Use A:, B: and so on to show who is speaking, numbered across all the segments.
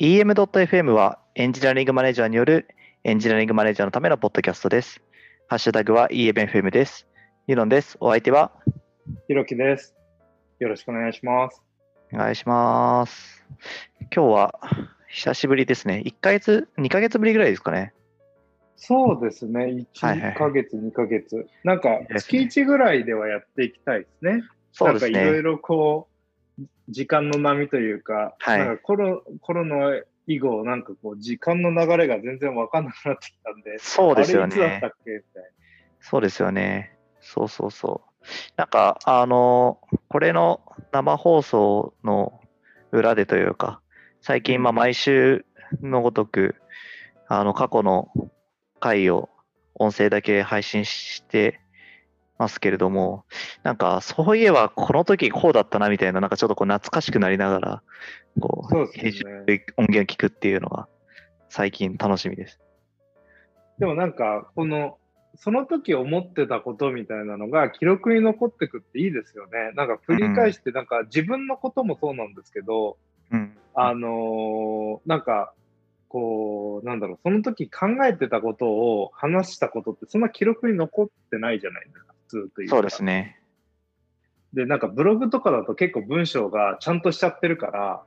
A: EM.FM はエンジニアリングマネージャーによるエンジニアリングマネージャーのためのポッドキャストです。ハッシュタグは EMFM です。ユノンです。お相手は
B: ひろきです。よろしくお願いします。
A: お願いします。今日は久しぶりですね。1ヶ月、2ヶ月ぶりぐらいですかね。
B: そうですね。
A: はいはい
B: 1ヶ月、2ヶ月。なんか、月1ぐらいではやっていきたいですね。
A: そうですね。
B: なんかいろいろこう、時間の波というか、
A: はい
B: なんかコロコロナ以後、なんかこう、時間の流れが全然わかんなくなってきたんで、
A: そうですよね
B: た。っけみたい
A: そうですよね。そうそうそう。なんか、あの、これの生放送の裏でというか、最近、まあ、毎週のごとく、あの、過去の回を音声だけ配信してますけれども、なんか、そういえば、この時こうだったなみたいな、なんかちょっとこう懐かしくなりながら、こ
B: そう
A: う、編集
B: で
A: 音源を聞くっていうのが、最近楽しみです。
B: でもなんか、この、その時思ってたことみたいなのが記録に残ってくっていいですよね。なんか振り返して、なんか自分のこともそうなんですけど、
A: うん。
B: あのーなんか、こう、なんだろう、その時考えてたことを話したことって、そんな記録に残ってないじゃないですか、普通というか。
A: そうですね。
B: で、なんかブログとかだと結構文章がちゃんとしちゃってるから、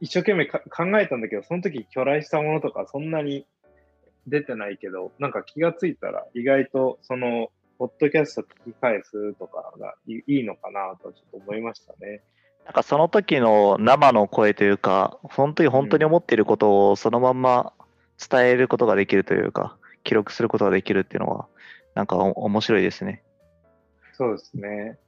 B: 一生懸命か考えたんだけど、その時巨来したものとかそんなに出てないけど、なんか気がついたら意外とその、ポッドキャスト聞き返すとかがいいいのかなとちょっと思いましたね。
A: なんかその時の生の声というか、その時本当に思っていることをそのまんま伝えることができるというか、記録することができるっていうのは、なんかお面白いですね。
B: そうですね。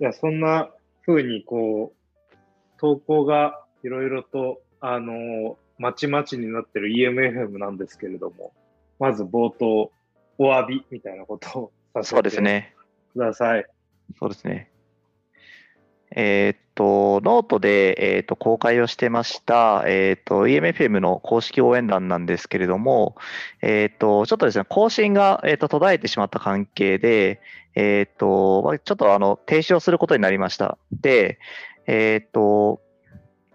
B: いや、そんな風にこう、投稿がいろいろと、あのーまちまちになってる EMFM なんですけれども、まず冒頭、お詫びみたいなことをさせ
A: そうです
B: て
A: ね。
B: ください。
A: そうですね。えーっと、ノートで、えーっと公開をしてました、えーっと、EMFM の公式応援団なんですけれども、えーっと、ちょっとですね、更新が、えっと途絶えてしまった関係で、えっと、ちょっとあの停止をすることになりました。で、えっと、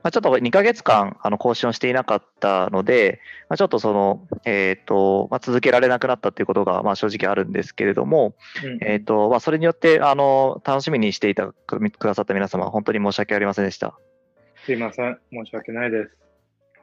A: まあ、ちょっと2ヶ月間あの更新をしていなかったので、まあ、ちょっとその、えーっとまあ、続けられなくなったということが、まあ、正直あるんですけれども、
B: うん
A: えっ、と、まあ、それによって、あの、楽しみにしていたくくださった皆様、本当に申し訳ありませんでした。
B: すいません。申し訳ないです。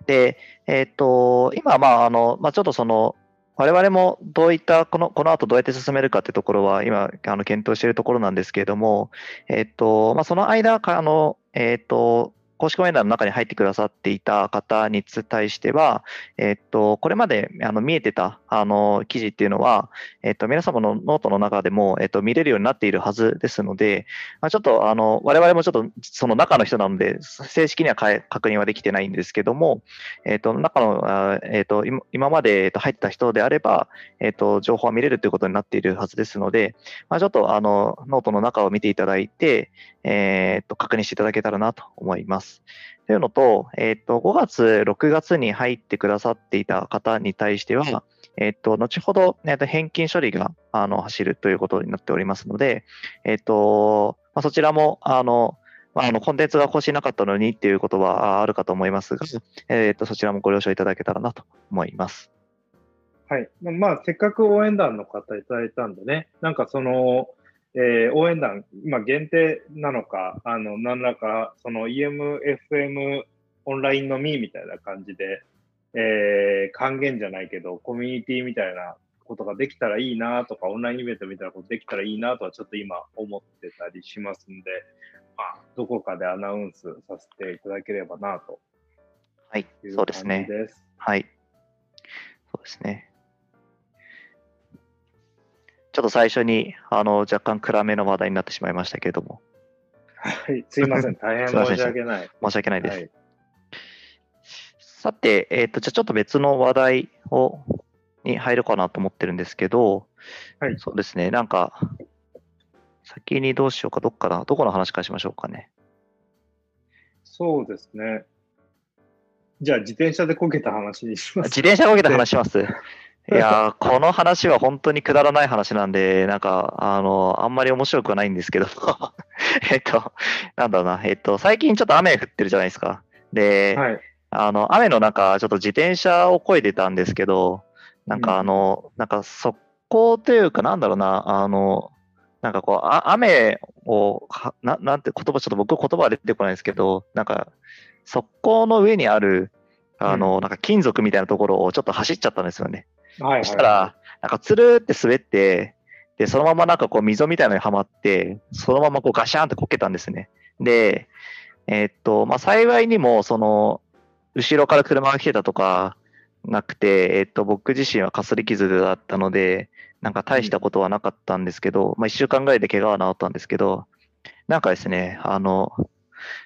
A: で、えっ、と、今、まあ、あの、まあ、ちょっとその、我々もどういった、この、この後どうやって進めるかってところは、今、あの、検討しているところなんですけれども、えっ、と、まあ、その間、かあの、えっ、と、公式応援団の中に入ってくださっていた方に対しては、えっと、これまであの見えてたあの記事っていうのは、えっと、皆様のノートの中でも、えっと、見れるようになっているはずですので、まあ、ちょっとあの我々もちょっとその中の人なので、正式には確認はできてないんですけども、えっと、中の、えっと、今まで入ってた人であれば、えっと、情報は見れるということになっているはずですので、まあ、ちょっとあのノートの中を見ていただいて、えっと確認していただけたらなと思います。というのと、えっと、5月、6月に入ってくださっていた方に対しては、えっと、後ほど、えっと、返金処理があの走るということになっておりますので、えっと、まあ、そちらも、あの、まあ、あのコンテンツが更新なかったのにっていうことはああるかと思いますが、えっと、そちらもご了承いただけたらなと思います。
B: はい。まあ、せっかく応援団の方いただいたんでね、なんかその、えー応援団、今限定なのか、あの、何らか、その EMFM オンラインのみみたいな感じで、えー還元じゃないけど、コミュニティみたいなことができたらいいなとか、オンラインイベントみたいなことできたらいいなとはちょっと今思ってたりしますんで、まあ、どこかでアナウンスさせていただければなと
A: はいそうですね。はい。そうですね。ちょっと最初に、あの、若干暗めの話題になってしまいましたけれども、
B: はい、すいません。大変申し訳ない。
A: 申し訳ないです。
B: はい
A: さて、えっ、と、じゃあちょっと別の話題を、に入るかなと思ってるんですけど、
B: はい
A: そうですね、なんか、先にどうしようか、どっから、どこの話からしましょうかね。
B: そうですね。じゃあ、自転車でこけた話にします。
A: 自転車こけた話します。いやー、この話は本当にくだらない話なんで、なんか、あの、あんまり面白くはないんですけど、えっと、なんだろうな、えっと、最近ちょっと雨降ってるじゃないですか。で、
B: はい。
A: あの、雨の中、ちょっと自転車を漕いでたんですけど、なんかあの、なんか速攻というか、なんだろうな、あの、なんかこう、あ雨をはな、なんて言葉、ちょっと僕言葉は出てこないんですけど、なんか、速攻の上にある、あの、なんか金属みたいなところをちょっと走っちゃったんですよね。
B: はいはい
A: そしたら、なんかつるって滑って、で、そのままなんかこう溝みたいなのにはまって、そのままこうガシャンってこけたんですね。で、えーっと、まあ、幸いにも、その、後ろから車が来てたとかなくて、えーっと、僕自身はかすり傷だったので、なんか大したことはなかったんですけど、まあ、1週間ぐらいで怪我は治ったんですけど、なんかですね、あの、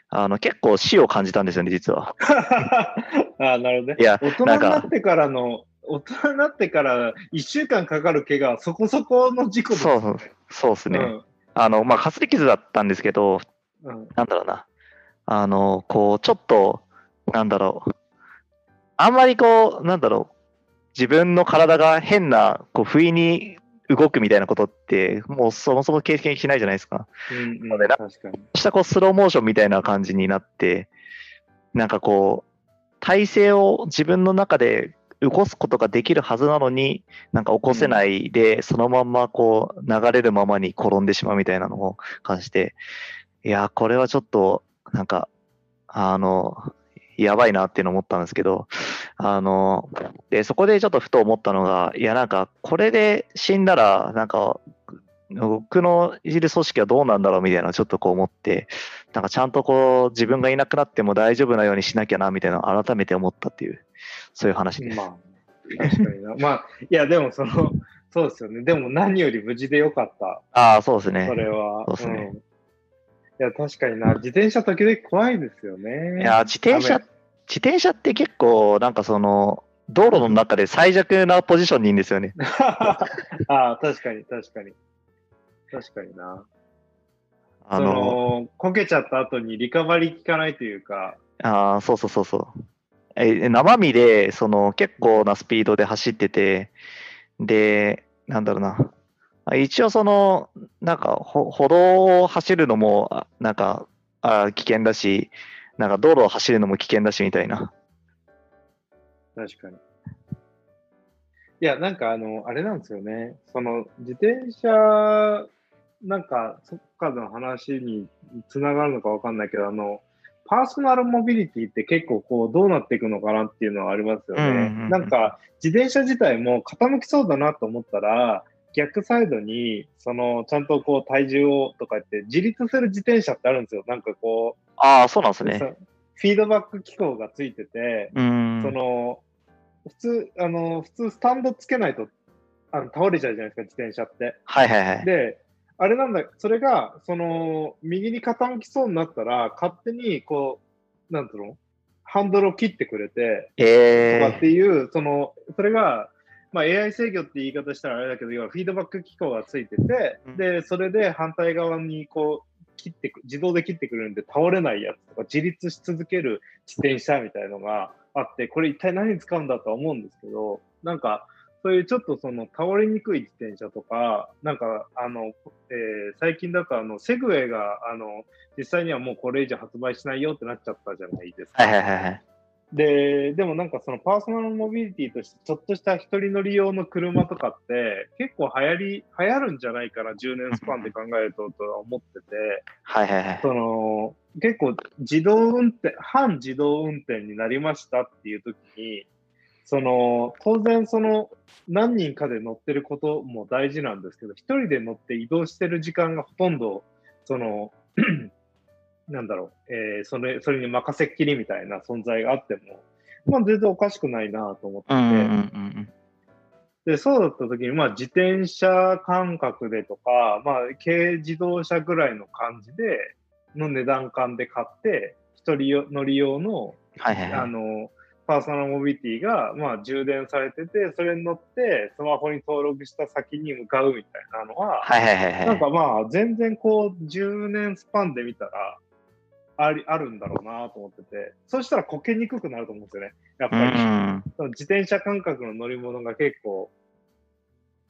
A: あの結構死を感じたんですよね、実は。
B: ああ、なるほどね。
A: いや、
B: 大人に
A: な
B: ってからの、大人になってから1週間かかる怪我はそこそこの事故ですよね。
A: そうですね。
B: うん
A: あの、まあ、かすり傷だったんですけど、
B: うん
A: なんだろうな。あの、こう、ちょっと、なんだろう。あんまりこう、なんだろう。自分の体が変な、こう、不意に動くみたいなことって、もうそもそも経験しないじゃないですか。
B: うんうん
A: ので。したこう、スローモーションみたいな感じになって、なんかこう、体勢を自分の中で起こすことができるはずなのに、なんか起こせないで、そのまんまこう、流れるままに転んでしまうみたいなのを感じて、いや、これはちょっと、なんか、あの、やばいなっていうのを思ったんですけど、あの、で、そこでちょっとふと思ったのが、いや、なんか、これで死んだら、なんか、僕のいる組織はどうなんだろうみたいなのをちょっとこう思って、なんかちゃんとこう自分がいなくなっても大丈夫なようにしなきゃなみたいなのを改めて思ったっていう、そういう話です。
B: まあ、確かにな。まあ、いや、でもその、そうですよね。でも何より無事でよかった。
A: ああ、そうですね
B: そ。れは。
A: そうですね
B: んいや、確かにな。自転車時々怖いですよね。
A: いや、自転車、
B: 雨
A: 自転車って結構、なんかその、道路の中で最弱なポジションにいるんですよね。
B: ああ、確かに、確かに。確かにな。そ
A: あの、
B: の、こけちゃった後にリカバリー効かないというか、
A: ああ、そうそうそうそう。え、生身で、その、結構なスピードで走ってて、で、なんだろうな。一応その、なんか、歩道を走るのも、なんか、あ危険だし、なんか道路を走るのも危険だしみたいな。
B: 確かに。いや、なんかあの、あれなんですよね。その、自転車、なんか、そっかの話につながるのかわかんないけど、あの、パーソナルモビリティって結構こう、どうなっていくのかなっていうのはありますよね。
A: うんうんうん
B: なんか、自転車自体も傾きそうだなと思ったら、逆サイドに、その、ちゃんとこう、体重をとか言って、自立する自転車ってあるんですよ。なんかこう、
A: ああ、そうなんですね。
B: さフィードバック機構がついてて。その、普通、あの、普通スタンドつけないと、あの倒れちゃうじゃないですか、自転車って。
A: はいはいはい。
B: で、あれなんだ、それが、その、右に傾きそうになったら、勝手に、こう、なんていうの？ハンドルを切ってくれて、
A: え
B: とかっていう、その、それが、まあ、AI 制御って言い方したらあれだけど、要はフィードバック機構がついてて、
A: うん。
B: で、それで反対側にこう、切ってく、自動で切ってくれるんで倒れないやつとか、自立し続ける自転車みたいのがあって、これ一体何に使うんだとは思うんですけど、なんか、そういうちょっとその倒れにくい自転車とか、なんか、あの、えー最近だとあの、セグウェイが、あの、実際にはもうこれ以上発売しないよってなっちゃったじゃないですか。
A: はいはいはいはい。
B: で、でもなんかそのパーソナルモビリティとしてちょっとした一人乗り用の車とかって結構流行り、流行るんじゃないかな、10年スパンで考えるととは思ってて、
A: はいはいはい。
B: その結構自動運転、半自動運転になりましたっていう時に、その当然その何人かで乗ってることも大事なんですけど、一人で乗って移動してる時間がほとんど、その、なんだろう、えーそれ、それに任せっきりみたいな存在があっても、まあ全然おかしくないなと思ってて、
A: うんうんうんうん。
B: で、そうだった時に、まあ自転車感覚でとか、まあ軽自動車ぐらいの感じで、の値段感で買って、一人よ乗り用の、
A: はいはいはい。
B: あの、パーソナルモビリティが、まあ充電されてて、それに乗って、スマホに登録した先に向かうみたいなのは、
A: はいはいはいはい。
B: なんかまあ、全然こう、10年スパンで見たら、あり、あるんだろうなと思ってて、そしたらこけにくくなると思うんですよね。やっ
A: う
B: ぱり。
A: ん。
B: その自転車感覚の乗り物が結構、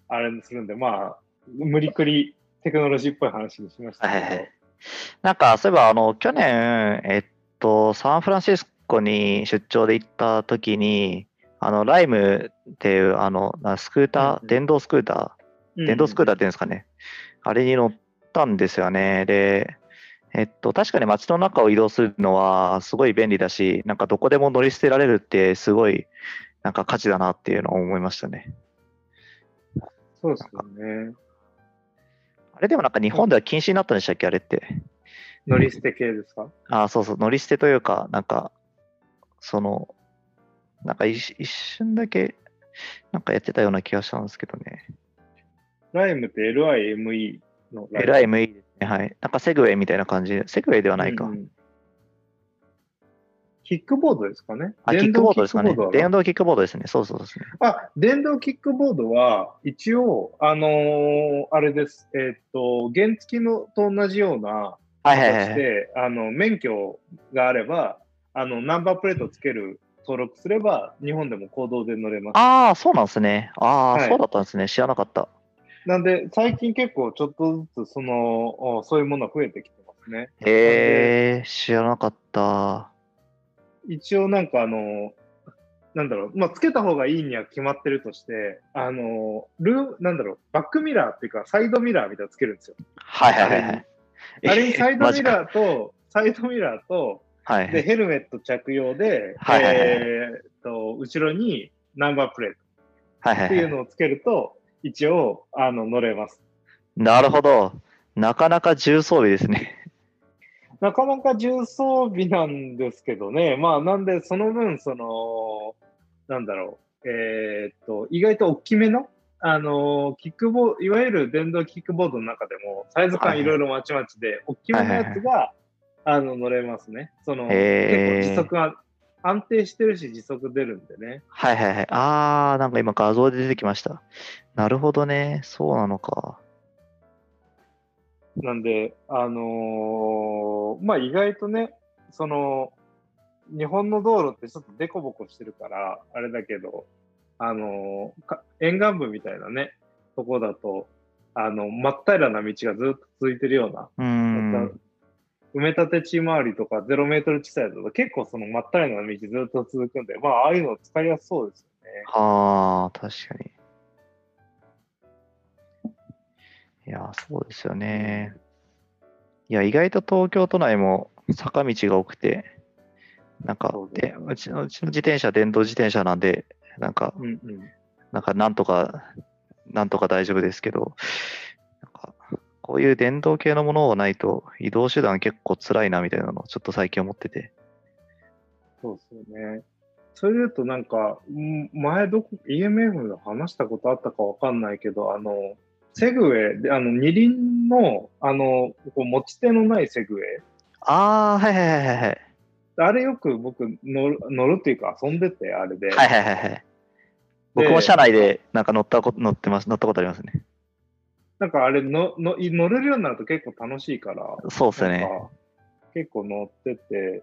B: あれするんで、まあ、無理くりテクノロジーっぽい話にしましたけど。
A: はいはいはいなんか、そういえば、あの、去年、えっと、サンフランシスコに出張で行った時に、あの、ライムっていう、あの、なスクーター、
B: うんうん
A: 電動スクーター、電動スクーターっていうんですかね。あれに乗ったんですよね。で、えっと、確かに街の中を移動するのはすごい便利だし、なんかどこでも乗り捨てられるってすごい、なんか価値だなっていうのを思いましたね。
B: そうですよね。
A: あれでもなんか日本では禁止になったんでしたっけあれって。
B: 乗り捨て系ですか？
A: ああ、そうそう、乗り捨てというか、なんか、その、なんか一一瞬だけ、なんかやってたような気がしたんですけどね。
B: ライムって LIME のライム
A: ？LIME ですね。はい。なんかセグウェイみたいな感じで、セグウェイではないか。
B: うんうんキックボードですかね？
A: あ、キックボードですかね
B: 電動キックボード。
A: ですね。そうそうですね。
B: あ、電動キックボードは、一応、あのーあれです。えーっと、原付のと同じような
A: はいはいはい。
B: 形で、あの、免許があれば、あの、ナンバープレートつける、登録すれば、日本でも公道で乗れます。
A: ああ、そうなんですね。ああ、
B: はい
A: そうだったんですね。知らなかった。
B: なんで、最近結構ちょっとずつ、その、おそういうものが増えてきてますね。
A: へえ、知らなかった。
B: 一応なんかあの、なんだろう、まあ、つけた方がいいには決まってるとして、あの、ルー、なんだろう、バックミラーっていうか、サイドミラーみたいなのつけるんですよ。
A: はいはいはいはい。
B: あれにサイドミラーと、サイドミラーと、で、
A: はいはい。
B: ヘルメット着用で、
A: はいはいはい
B: えーっと、後ろにナンバープレート
A: はいはいはい。
B: っていうのをつけると、一応、あの、乗れます。
A: なるほど。なかなか重装備ですね。
B: なかなか重装備なんですけどね。まあ、なんで、その分、その、なんだろう、えーっと、意外と大きめの、あの、キックボード、いわゆる電動キックボードの中でも、サイズ感いろいろまちまちで、大きめのやつが、あの、乗れますね。その、結構時速が安定してるし、時速出るんでね。
A: はいはいはい。ああ、なんか今画像で出てきました。なるほどね。そうなのか。
B: なんで、あのーまあ意外とね、その、日本の道路ってちょっとデコボコしてるから、あれだけど、あのーか沿岸部みたいなね、とこだと、あの、真っ平らな道がずっと続いてるような、
A: うーん。
B: 埋め立て地回りとかゼロメートル地帯だと結構その真っ平らな道ずっと続くんで、まあああいうの使いやすそうですよね。
A: はあ、確かに。いや、そうですよね。いや、意外と東京都内も坂道が多くて、なんか
B: で
A: うちのうちの自転車、電動自転車なんで、なんか、
B: うんうん。
A: なんかなんとか、なんとか大丈夫ですけど、こういう電動系のものがないと移動手段結構辛いなみたいなのをちょっと最近思ってて。
B: そうですよね。それで言うとなんか、ん前どこ、EMF で話したことあったかわかんないけど、あの、セグウェイで、あの、二輪の、あの、こう持ち手のないセグウェイ。
A: ああ、はいはいはいはいはい。
B: あれよく僕乗る、乗るっていうか遊んでて、あれで。
A: はいはいはいはい。僕も車内でなんか乗ったこと乗ってます乗ったことありますね。
B: なんかあれのの乗れるようになると結構楽しいから、
A: そうですね。
B: 結構乗ってて、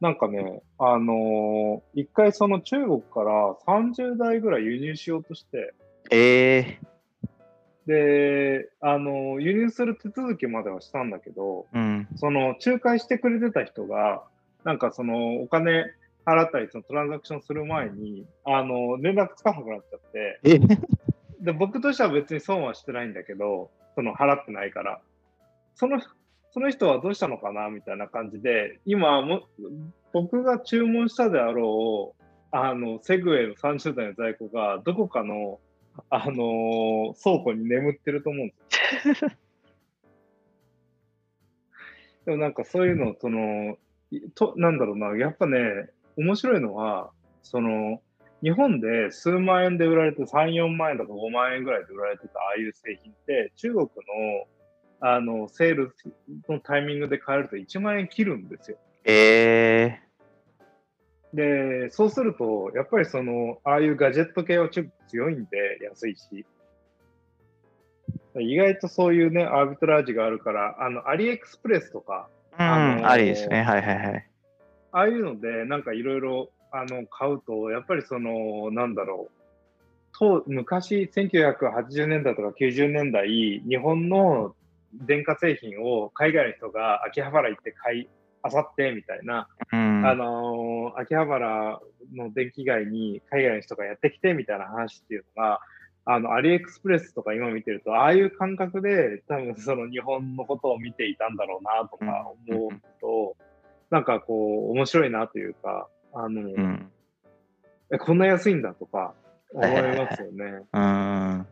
B: なんかね、あのー一回その中国から30台ぐらい輸入しようとして、
A: ええ
B: で、あのー輸入する手続きまではしたんだけど、
A: うん。
B: その仲介してくれてた人が、なんかそのお金払ったり、そのトランザクションする前に、あの、連絡つかなくなっちゃって、
A: え？
B: で、僕としては別に損はしてないんだけど、その払ってないから、その、その人はどうしたのかなみたいな感じで、今も、僕が注文したであろう、あの、セグウェイの30台の在庫が、どこかの、あのー倉庫に眠ってると思うんですよ。でもなんかそういうの、その、と、なんだろうな、やっぱね、面白いのは、その、日本で数万円で売られて3、4万円とか5万円ぐらいで売られてたああいう製品って、中国のあのセールのタイミングで買えると1万円切るんですよ。
A: え
B: で、そうすると、やっぱりその、ああいうガジェット系はちょっと強いんで安いし、意外とそういうね、アービトラージがあるから、あの、アリエクスプレスとか、
A: うん、
B: あ
A: ありですね。はいはいはい。
B: ああいうので、なんかいろいろ、あの、買うと、やっぱりその、なんだろう。と、昔、1980年代とか90年代、日本の電化製品を海外の人が秋葉原行って買い、あさってみたいな、
A: うん。
B: あの秋葉原の電気街に海外の人がやってきてみたいな話っていうのが、あの、アリエクスプレスとか今見てると、ああいう感覚で多分その日本のことを見ていたんだろうなとか思うと、なんかこう、面白いなというか、あの、
A: うん。
B: えこんな安いんだとか思いますよね。
A: うん。な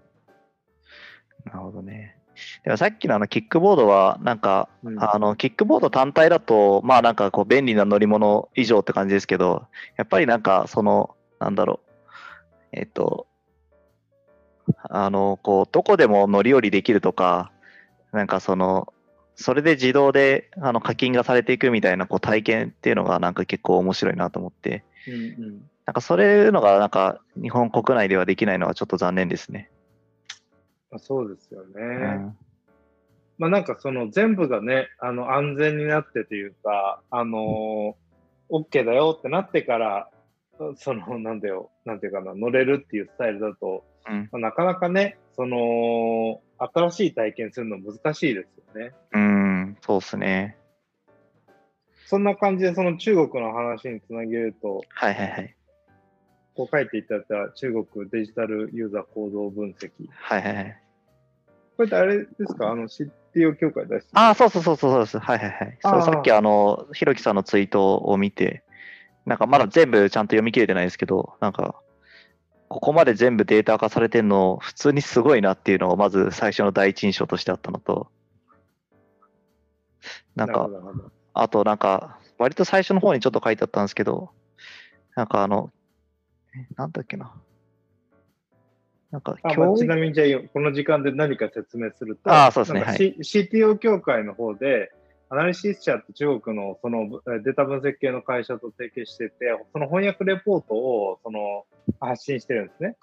A: るほどね。でもさっきのあのキックボードは、なんか、
B: うん
A: あの、キックボード単体だと、まあなんかこう便利な乗り物以上って感じですけど、やっぱりなんかその、なんだろう、えっと、あの、こう、どこでも乗り降りできるとか、なんかその、それで自動であの課金がされていくみたいなこう体験っていうのがなんか結構面白いなと思って、
B: うんうん
A: なんかそういうのがなんか日本国内ではできないのはちょっと残念ですね。
B: まあそうですよね。
A: うん
B: まあなんかその全部がね、あの安全になってというか、あのー、OK だよってなってから、そのなんだよ、なんていうかな、乗れるっていうスタイルだと、
A: うん
B: まあなかなかね、その、新しい体験するの難しいですよね。
A: うん、そうですね。
B: そんな感じで、その中国の話につなげると、
A: はいはいはい。
B: こう書いていただいた中国デジタルユーザー行動分析。
A: はいはいはい。
B: これってあれですか？あの CTO 協会出して
A: ああ、そうそうそうそうです。はいはいはい。そうさっきあの、ひろきさんのツイートを見て、なんかまだ全部ちゃんと読み切れてないですけど、なんか、ここまで全部データ化されてるの、普通にすごいなっていうのがまず最初の第一印象としてあったのと、なんかあとなんか、割と最初の方にちょっと書いてあったんですけど、なんかあの、えなんだっけな。なんか、教育、
B: ちなみにじゃあ、この時間で何か説明すると、
A: あーそうですねは
B: C- CTO 協会の方で、アナリシス社って中国のそのデータ分析系の会社と提携してて、その翻訳レポートをその発信してるんですね。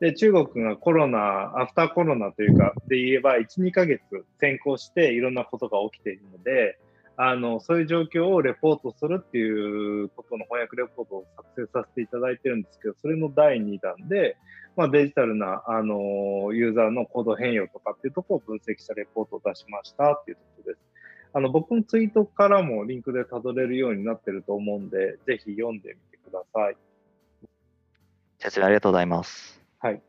B: で、中国がコロナ、アフターコロナというか、で言えば、1、2ヶ月先行していろんなことが起きているので、あの、そういう状況をレポートするっていうことの翻訳レポートを作成させていただいてるんですけど、それの第2弾で、まあ、デジタルな、あのユーザーの行動変容とかっていうとこを分析したレポートを出しましたっていうところです。あの、僕のツイートからもリンクでたどれるようになってると思うんで、ぜひ読んでみてください。
A: 説明ありがとうございます。
B: はい。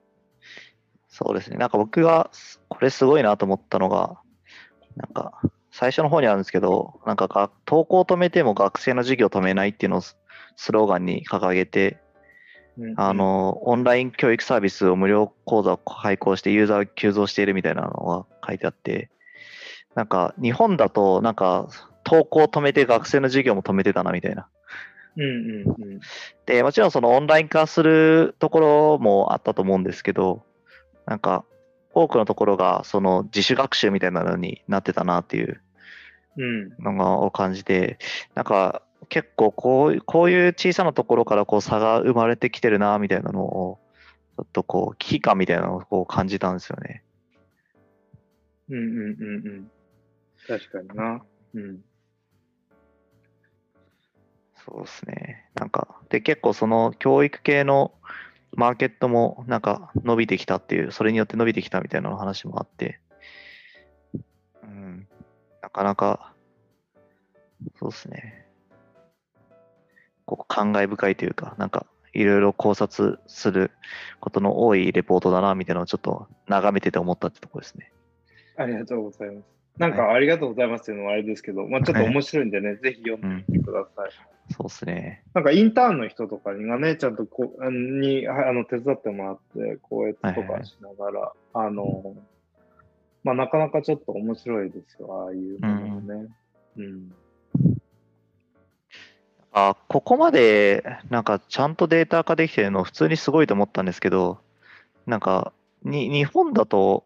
A: そうですね。なんか僕が、これすごいなと思ったのが、なんか、最初の方にあるんですけど、なんかが、投稿を止めても学生の授業を止めないっていうのをススローガンに掲げて、
B: うん
A: あ、の、オンライン教育サービスを無料講座を開講してユーザーが急増しているみたいなのが書いてあって、なんか、日本だと、なんか、投稿を止めて学生の授業も止めてたなみたいな。
B: うんうんうん。
A: で、もちろんそのオンライン化するところもあったと思うんですけど、なんか、多くのところがその自主学習みたいなのになってたなっていう
B: うん。
A: のがを感じて、なんか結構こうこういう小さなところからこう差が生まれてきてるなみたいなのを、ちょっとこう危機感みたいなのをこう感じたんですよね。
B: うんうんうんうん。確かにな。うん。
A: そうですね。なんか、で、結構その教育系のマーケットもなんか伸びてきたっていう、それによって伸びてきたみたいな話もあって、うん、なかなか、そうですね。こう感慨深いというか、なんか、いろいろ考察することの多いレポートだな、みたいなのをちょっと眺めてて思ったってところですね。
B: ありがとうございます。なんか、ありがとうございますっていうのもあれですけど、まあちょっと面白いんでね、ぜひ読んでみてください。
A: そうですね。
B: なんかインターンの人とかにがね、ちゃんとこにああの手伝ってもらって、講演と
A: はいはいはい
B: かしながら、あの、まあなかなかちょっと面白いですよ、ああいうものがね。うん。
A: あここまでなんかちゃんとデータ化できてるの普通にすごいと思ったんですけど、なんかに日本だと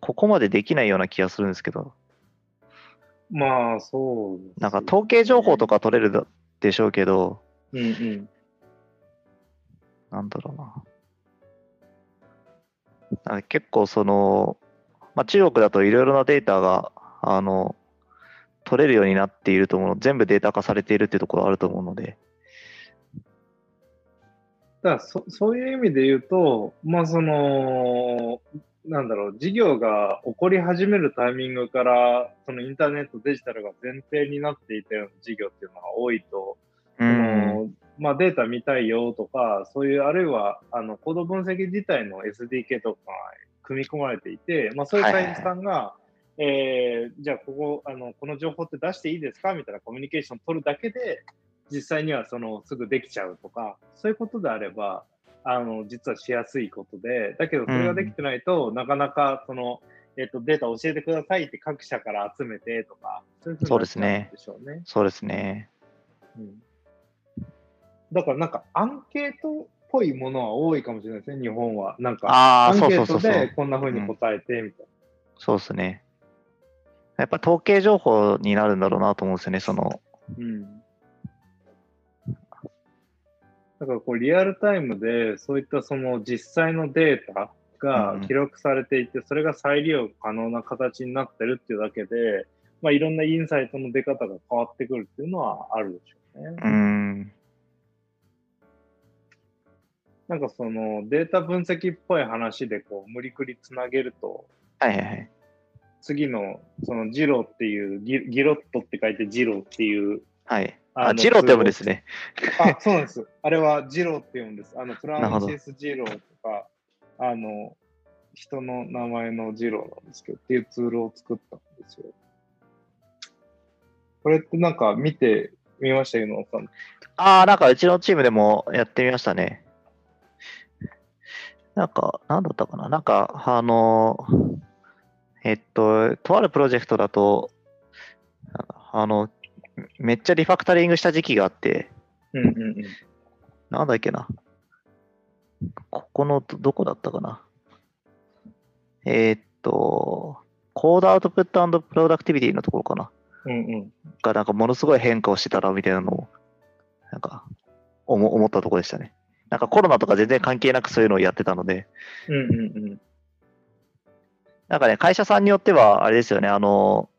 A: ここまでできないような気がするんですけど、
B: まあ、そうね、
A: なんか統計情報とか取れるだでしょうけど、
B: うんうん。
A: なんだろうな。な結構その、まあ、中国だといろいろなデータが、あの、取れるようになっていると思うの全部データ化されているっていうところあると思うので、
B: だそそういう意味で言うと、まあその、なんだろう、事業が起こり始めるタイミングから、そのインターネット、デジタルが前提になっていたような事業っていうのが多いと、
A: う
B: そ
A: ん、
B: のまあ、データ見たいよとか、そういう、あるいはあのコード分析自体の SDK とか組み込まれていて、まあ、そういう会社さんが、えー、じゃあここあの、この情報って出していいですか？みたいなコミュニケーション取るだけで、実際にはそのすぐできちゃうとか、そういうことであれば、あの実はしやすいことで、だけどそれができてないと、うん、なかなかその、えっと、データ教えてくださいって各社から集めてとか、
A: そうでしょうね。そうですね。
B: うん、だからなんかアンケートっぽいものは多いかもしれないですね、日本は。なんかアンケートでこんなふうに答えてみたいな。
A: そうですね。やっぱ統計情報になるんだろうなと思うんですよね、その。うん
B: だからこうリアルタイムでそういったその実際のデータが記録されていて、それが再利用可能な形になってるっていうだけで、まあ、いろんなインサイトの出方が変わってくるっていうのはあるでしょうね。うん。なんかそのデータ分析っぽい話でこう無理くりつなげると、
A: はいはいはい、
B: 次のそのジロっていうギギロットって書いてジロっていう、
A: はい、あ、ジローって読むんですね。
B: あ、そうなんです。あれはジローって読むんです。あの、フランシス・ジローとか、あの、人の名前のジローなんですけど、っていうツールを作ったんですよ。これってなんか見てみましたよ、さん。
A: ああ、なんかうちのチームでもやってみましたね。なんか、なんだったかななんか、あの、えっと、とあるプロジェクトだと、あの、めっちゃリファクタリングした時期があって、
B: うんうんうん、
A: なんだっけな。ここのどこだったかな。えー、っと、コードアウトプットプロダクティビティのところかな。
B: うんうん、
A: がなんかものすごい変化をしてたらみたいなのを、なんか思思ったところでしたね。なんかコロナとか全然関係なくそういうのをやってたので。
B: うんうんうん。
A: なんかね、会社さんによっては、あれですよね、あの、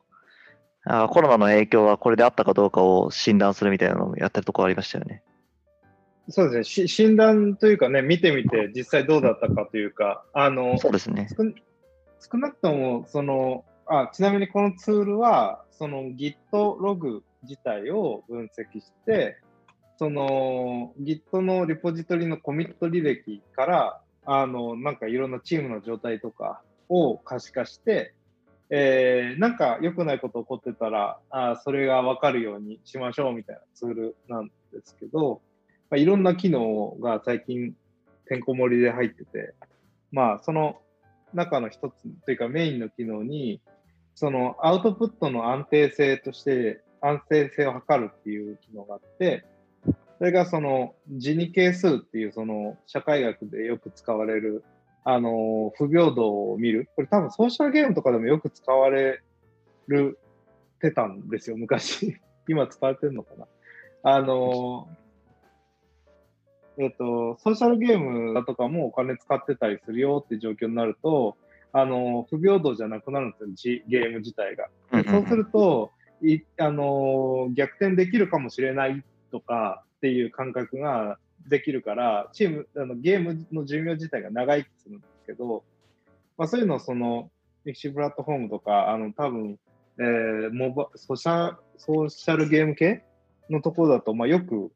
A: あコロナの影響はこれであったかどうかを診断するみたいなのをやってるところありましたよね。
B: そうですね。診断というかね、見てみて実際どうだったかというか、あの
A: そうですね。
B: 少なくともそのあ、ちなみにこのツールは、その Git ログ自体を分析して、その Git のリポジトリのコミット履歴から、あのなんかいろんなチームの状態とかを可視化して、えー、なんか良くないこと起こってたら、あそれが分かるようにしましょうみたいなツールなんですけど、まあ、いろんな機能が最近てんこ盛りで入ってて、まあその中の一つというかメインの機能に、そのアウトプットの安定性として安定性を測るっていう機能があって、それがそのジニ係数っていうその社会学でよく使われるあの、不平等を見る。これ多分ソーシャルゲームとかでもよく使われるてたんですよ、昔。今使われてるのかな。あの、えっ、と、ソーシャルゲームだとかもお金使ってたりするよって状況になると、あの、不平等じゃなくなるんですよ、ゲーム自体が。そうすると、いあの逆転できるかもしれないとかっていう感覚ができるから、チーム、あのゲームの寿命自体が長生きするんですけど、まあ、そういうのをその、歴史プラットフォームとか、あの、多分、えー、モバソシャソーシャルゲーム系のところだと、まあ、よく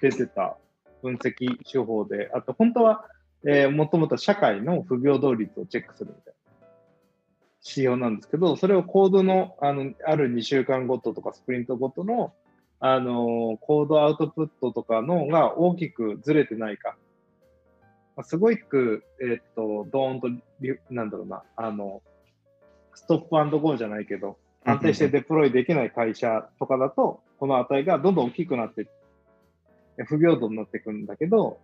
B: 出てた分析手法で、あと、本当は、えー、もともと社会の不平等率をチェックするみたいな仕様なんですけど、それをコードの、あの、ある2週間ごととかスプリントごとのあの、コードアウトプットとかのが大きくずれてないかま。すごく、え、っと、ドーンと、なんだろうな、あの、ストップアンドゴーじゃないけど、安定してデプロイできない会社とかだと、この値がどんどん大きくなって、不平等になっていくんだけど、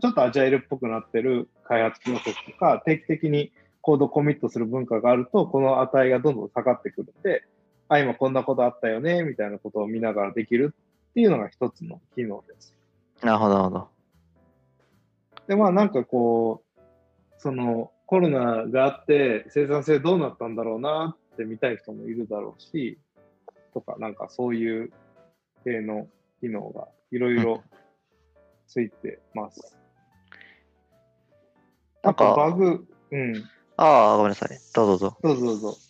B: ちょっとアジャイルっぽくなってる開発プロセスとか、定期的にコードコミットする文化があると、この値がどんどん下がってくるんで、あ、今こんなことあったよね、みたいなことを見ながらできるっていうのが一つの機能です。
A: なるほど、なるほど。
B: で、まあなんかこう、そのコロナがあって生産性どうなったんだろうなって見たい人もいるだろうし、とかなんかそういう系の機能がいろいろついてます。なんかバグ、うん。
A: ああ、ごめんなさい。どうぞどうぞ。
B: どうぞどうぞ。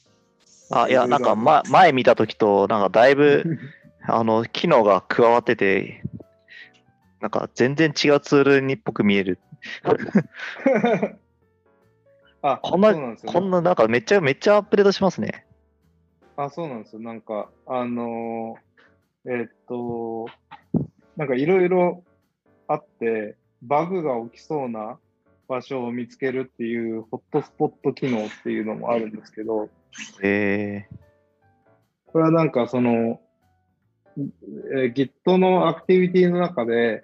A: あ、いや、なんか、ま、前見たときと、なんかだいぶ、あの、機能が加わってて、なんか全然違うツールにっぽく見える。
B: あ、
A: こんな
B: なんですよ。
A: こんな、なんかめっちゃ、めっちゃアップデートしますね。
B: あ、そうなんですよ。なんか、あのーえーっと、なんかいろいろあって、バグが起きそうな場所を見つけるっていうホットスポット機能っていうのもあるんですけど、
A: え
B: これはなんかその、えー Git のアクティビティの中で、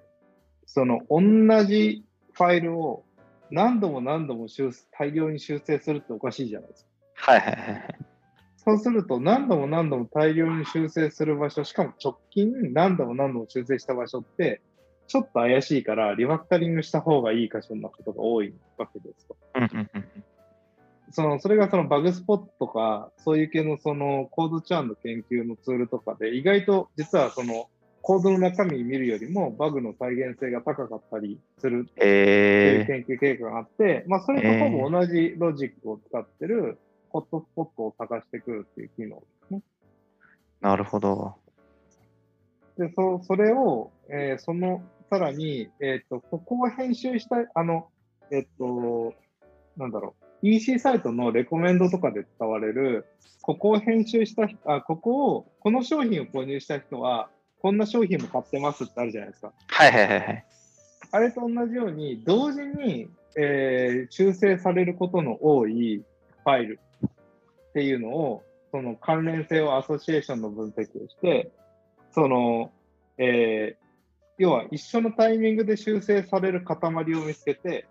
B: その同じファイルを何度も何度も修大量に修正するっておかしいじゃないですか。
A: ー、はいはいはいはい。
B: そうすると何度も何度も大量に修正する場所、しかも直近何度も何度も修正した場所って、ちょっと怪しいからリファクタリングした方がいい箇所なことが多いわけですと。そのそれがそのバグスポットとか、そういう系のそのコードチャーンの研究のツールとかで、意外と実はそのコードの中身見るよりもバグの再現性が高かったりするっていう
A: え
B: 研究結果があって、まあそれとほぼ同じロジックを使ってるホットスポットを探してくるっていう機能ですね。
A: ー、なるほど。
B: で、そそれを、えーその、さらに、えっ、と、ここを編集した、あの、えっ、と、なんだろう、EC サイトのレコメンドとかで使われる、ここを編集した人、あ、ここを、この商品を購入した人は、こんな商品も買ってますってあるじゃないですか。
A: はいはいはいはい。
B: あれと同じように、同時に、えー修正されることの多いファイルっていうのを、その関連性をアソシエーションの分析をして、その、えー要は一緒のタイミングで修正される塊を見つけて、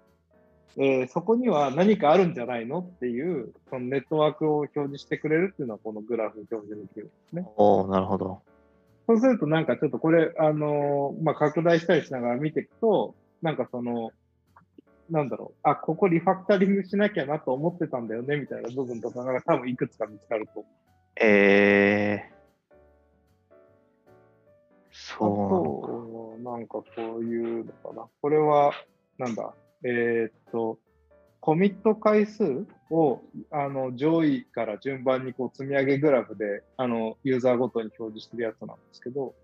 B: えーそこには何かあるんじゃないのっていう、そのネットワークを表示してくれるっていうのは、このグラフ表示の機能ですね。
A: おおなるほど。
B: そうするとなんかちょっとこれ、あのーまあ、拡大したりしながら見ていくと、なんかその、なんだろう、あ、ここリファクタリングしなきゃなと思ってたんだよねみたいな部分とかが多分いくつか見つかると。
A: えー、
B: あ
A: そう
B: と、なんかこういうのかな。これは、なんだ、えーっと、コミット回数をあの上位から順番にこう積み上げグラフであのユーザーごとに表示してるやつなんですけど、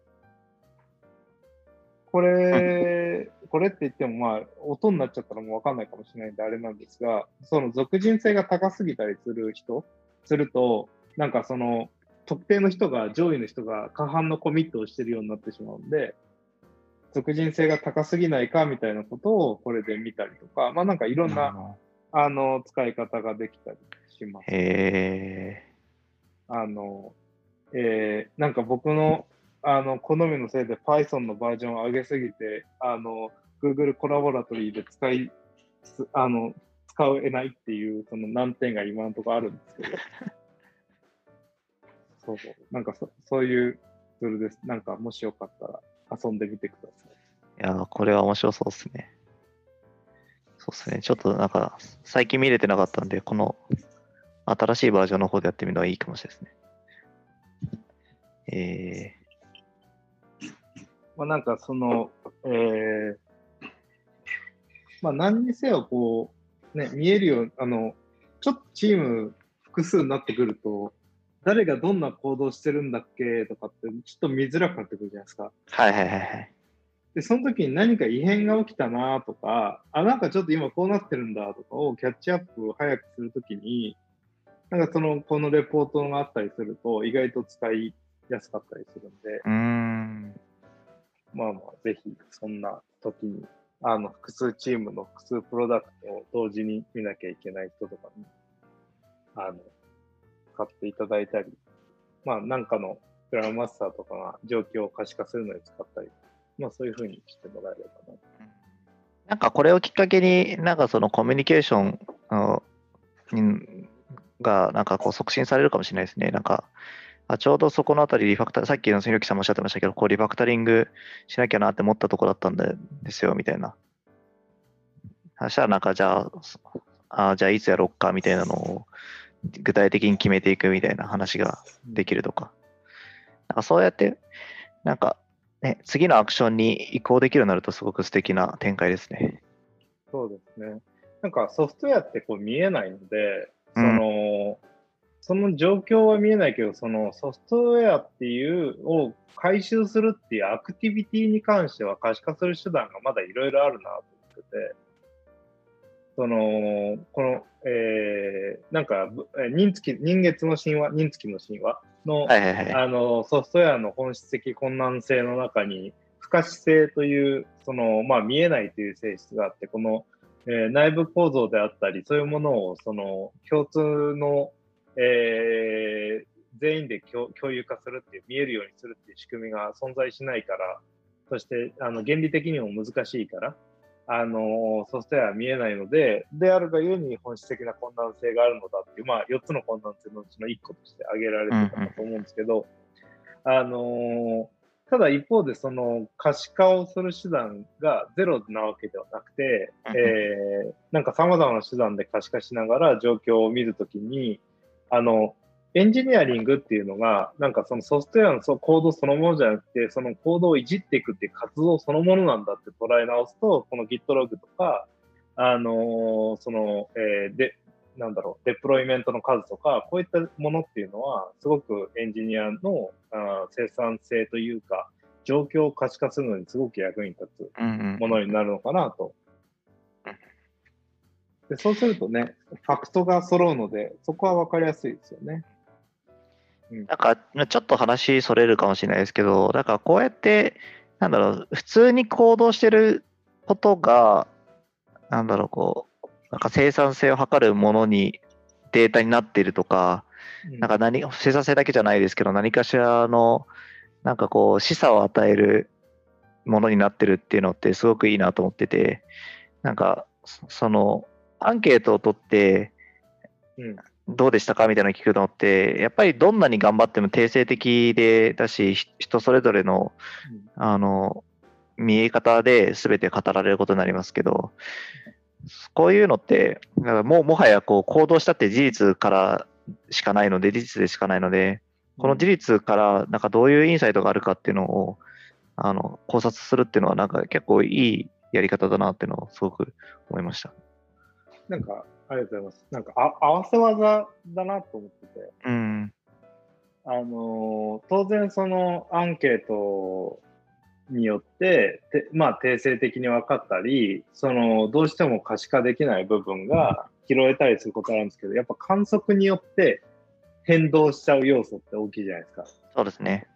B: これ、これって言っても、まあ、音になっちゃったらもうわかんないかもしれないんであれなんですが、その属人性が高すぎたりする人、すると、なんかその、特定の人が、上位の人が過半のコミットをしてるようになってしまうんで、属人性が高すぎないかみたいなことをこれで見たりとか、まあなんかいろんな、あの、使い方ができたりします。
A: へ
B: あの、えーなんか僕の、あの、好みのせいで Python のバージョンを上げすぎて、あの、Google コラボラトリーで使い、つあの、使えないっていう、その難点が今のところあるんですけど。そうそう。なんかそそういうツールです。なんかもしよかったら遊んでみてください。
A: え。いやー、これは面白そうですね。そうですね。ちょっとなんか、最近見れてなかったんで、この新しいバージョンの方でやってみるのはいいかもしれないですね。え
B: まあ、なんかその、えーまあ何にせよこう、ね、見えるよう、あの、ちょっとチーム複数になってくると、誰がどんな行動してるんだっけとかって、ちょっと見づらくなってくるじゃないですか。
A: ー、はいはいはいはい。
B: で、その時に何か異変が起きたなとか、あ、なんかちょっと今こうなってるんだとかをキャッチアップを早くするときに、なんかその、このレポートがあったりすると、意外と使いやすかったりするんで、
A: うーん。
B: まあまあ、ぜひ、そんな時に、あの、複数チームの複数プロダクトを同時に見なきゃいけない人とかに、あの、使っていただいたり、まあ、なんかのプランマスターとかが状況を可視化するのに使ったり、まあ、そういうふうにしてもらえればな。
A: なんかこれをきっかけに、なんかそのコミュニケーションにがなんかこう促進されるかもしれないですね。なんか、あちょうどそこのあたりリファクタさっきのひろきさんもおっしゃってましたけど、こうリファクタリングしなきゃなって思ったところだったんでですよ、みたいな。そしたらなんかじゃあ、あじゃあいつやろっかみたいなのを具体的に決めていくみたいな話ができるとか。なんかそうやって、なんかね、次のアクションに移行できるようになるとすごく素敵な展開ですね。
B: そうですね。なんかソフトウェアってこう見えないので、
A: うん
B: その、その状況は見えないけど、そのソフトウェアっていうを回収するっていうアクティビティに関しては可視化する手段がまだいろいろあるなと思ってて、その、この、えー、なんか、人月、人月の神話、人月の神話の、
A: はいはいはい。
B: あの、ソフトウェアの本質的困難性の中に、不可視性という、その、まあ、見えないという性質があって、この、えー内部構造であったり、そういうものを、その、共通の、えー全員で共共有化するっていう、見えるようにするっていう仕組みが存在しないから、そして、あの、原理的にも難しいから、あの、ソフトウェアは見えないので、であるがゆえに本質的な困難性があるのだっていう、まあ、4つの困難性のうちの1個として挙げられてたかと思うんですけど、あのただ一方でその可視化をする手段がゼロなわけではなくて、
A: うん。
B: えーなんか様々な手段で可視化しながら状況を見るときに、あの、エンジニアリングっていうのが、なんかそのソフトウェアのそコードそのものじゃなくて、そのコードをいじっていくっていう活動そのものなんだって捉え直すと、この GitLog とか、あのーその、えーで、なんだろう、デプロイメントの数とか、こういったものっていうのは、すごくエンジニアのあー生産性というか、状況を可視化するのにすごく役に立つものになるのかなと。でそうするとね、ファクトが揃うので、そこは分かりやすいですよね。
A: なんか、ちょっと話それるかもしれないですけど、だからこうやって、なんだろう、普通に行動してることが、なんだろう、こう、なんか生産性を測るものにデータになっているとか、なんか何、生産性だけじゃないですけど、何かしらの、なんかこう、示唆を与えるものになってるっていうのってすごくいいなと思ってて、なんか、そその、アンケートを取って、
B: うん
A: どうでしたか？みたいなのを聞くのって、やっぱりどんなに頑張っても定性的でだし、ひ人それぞれのあの見え方で全て語られることになりますけど、こういうのって、だからもうもはやこう行動したって事実からしかないので、事実でしかないので、この事実からなんかどういうインサイトがあるかっていうのをあの考察するっていうのは、なんか結構いいやり方だなっていうのをすごく思いました。
B: なんか、ありがとうございます。なんかあ、合わせ技だなと思ってて、
A: うん。
B: あのー当然そのアンケートによって、てまあ、定性的に分かったり、その、どうしても可視化できない部分が拾えたりすることあるんですけど、やっぱ観測によって変動しちゃう要素って大きいじゃないですか。
A: そうですね。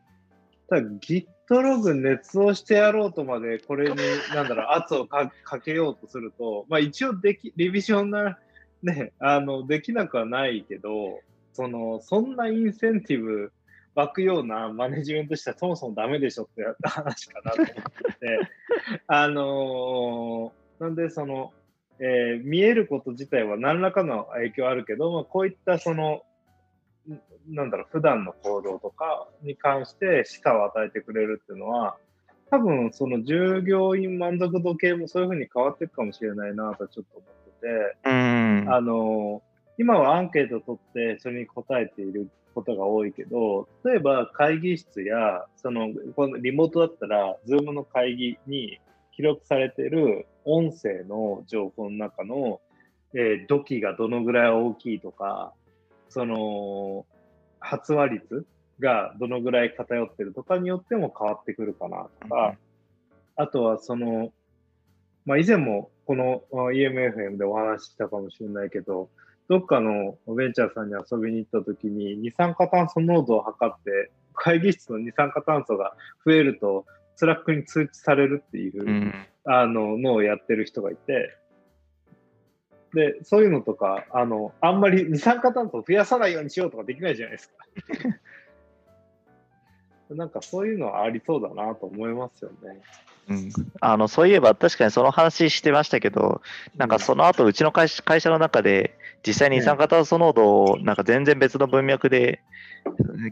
B: ただ GitLog 熱をしてやろうとまでこれになんだろう圧をかかけようとすると、まあ、一応できリビジョンな、ね、あのできなくはないけどそのそんなインセンティブ湧くようなマネジメントしたらそもそもダメでしょって話かなと思ってて あのーなんでその、えー見えること自体は何らかの影響あるけど、まあ、こういったそのんなんだろう、普段の行動とかに関して示唆を与えてくれるっていうのは、多分その従業員満足度系もそういうふうに変わっていくかもしれないなとちょっと思って。て、
A: うん。
B: あの、今はアンケートを取ってそれに答えていることが多いけど、例えば会議室や、その、このリモートだったら、ズームの会議に記録されている音声の情報の中の、えー土器がどのぐらい大きいとか、その、発話率がどのぐらい偏ってるとかによっても変わってくるかなとか、あとはその、まあ、以前もこのあ EMFM でお話ししたかもしれないけど、どっかのベンチャーさんに遊びに行った時に二酸化炭素濃度を測って、会議室の二酸化炭素が増えると、 Slack に通知されるっていう、
A: うん。
B: あののをやってる人がいて、で、そういうのとか、あの、あんまり二酸化炭素を増やさないようにしようとかできないじゃないですか。なんかそういうのはありそうだなと思いますよね。
A: うん、あのそういえば確かにその話してましたけど、なんかその後うちの会社会社の中で、実際に二酸化炭素濃度をなんか全然別の文脈で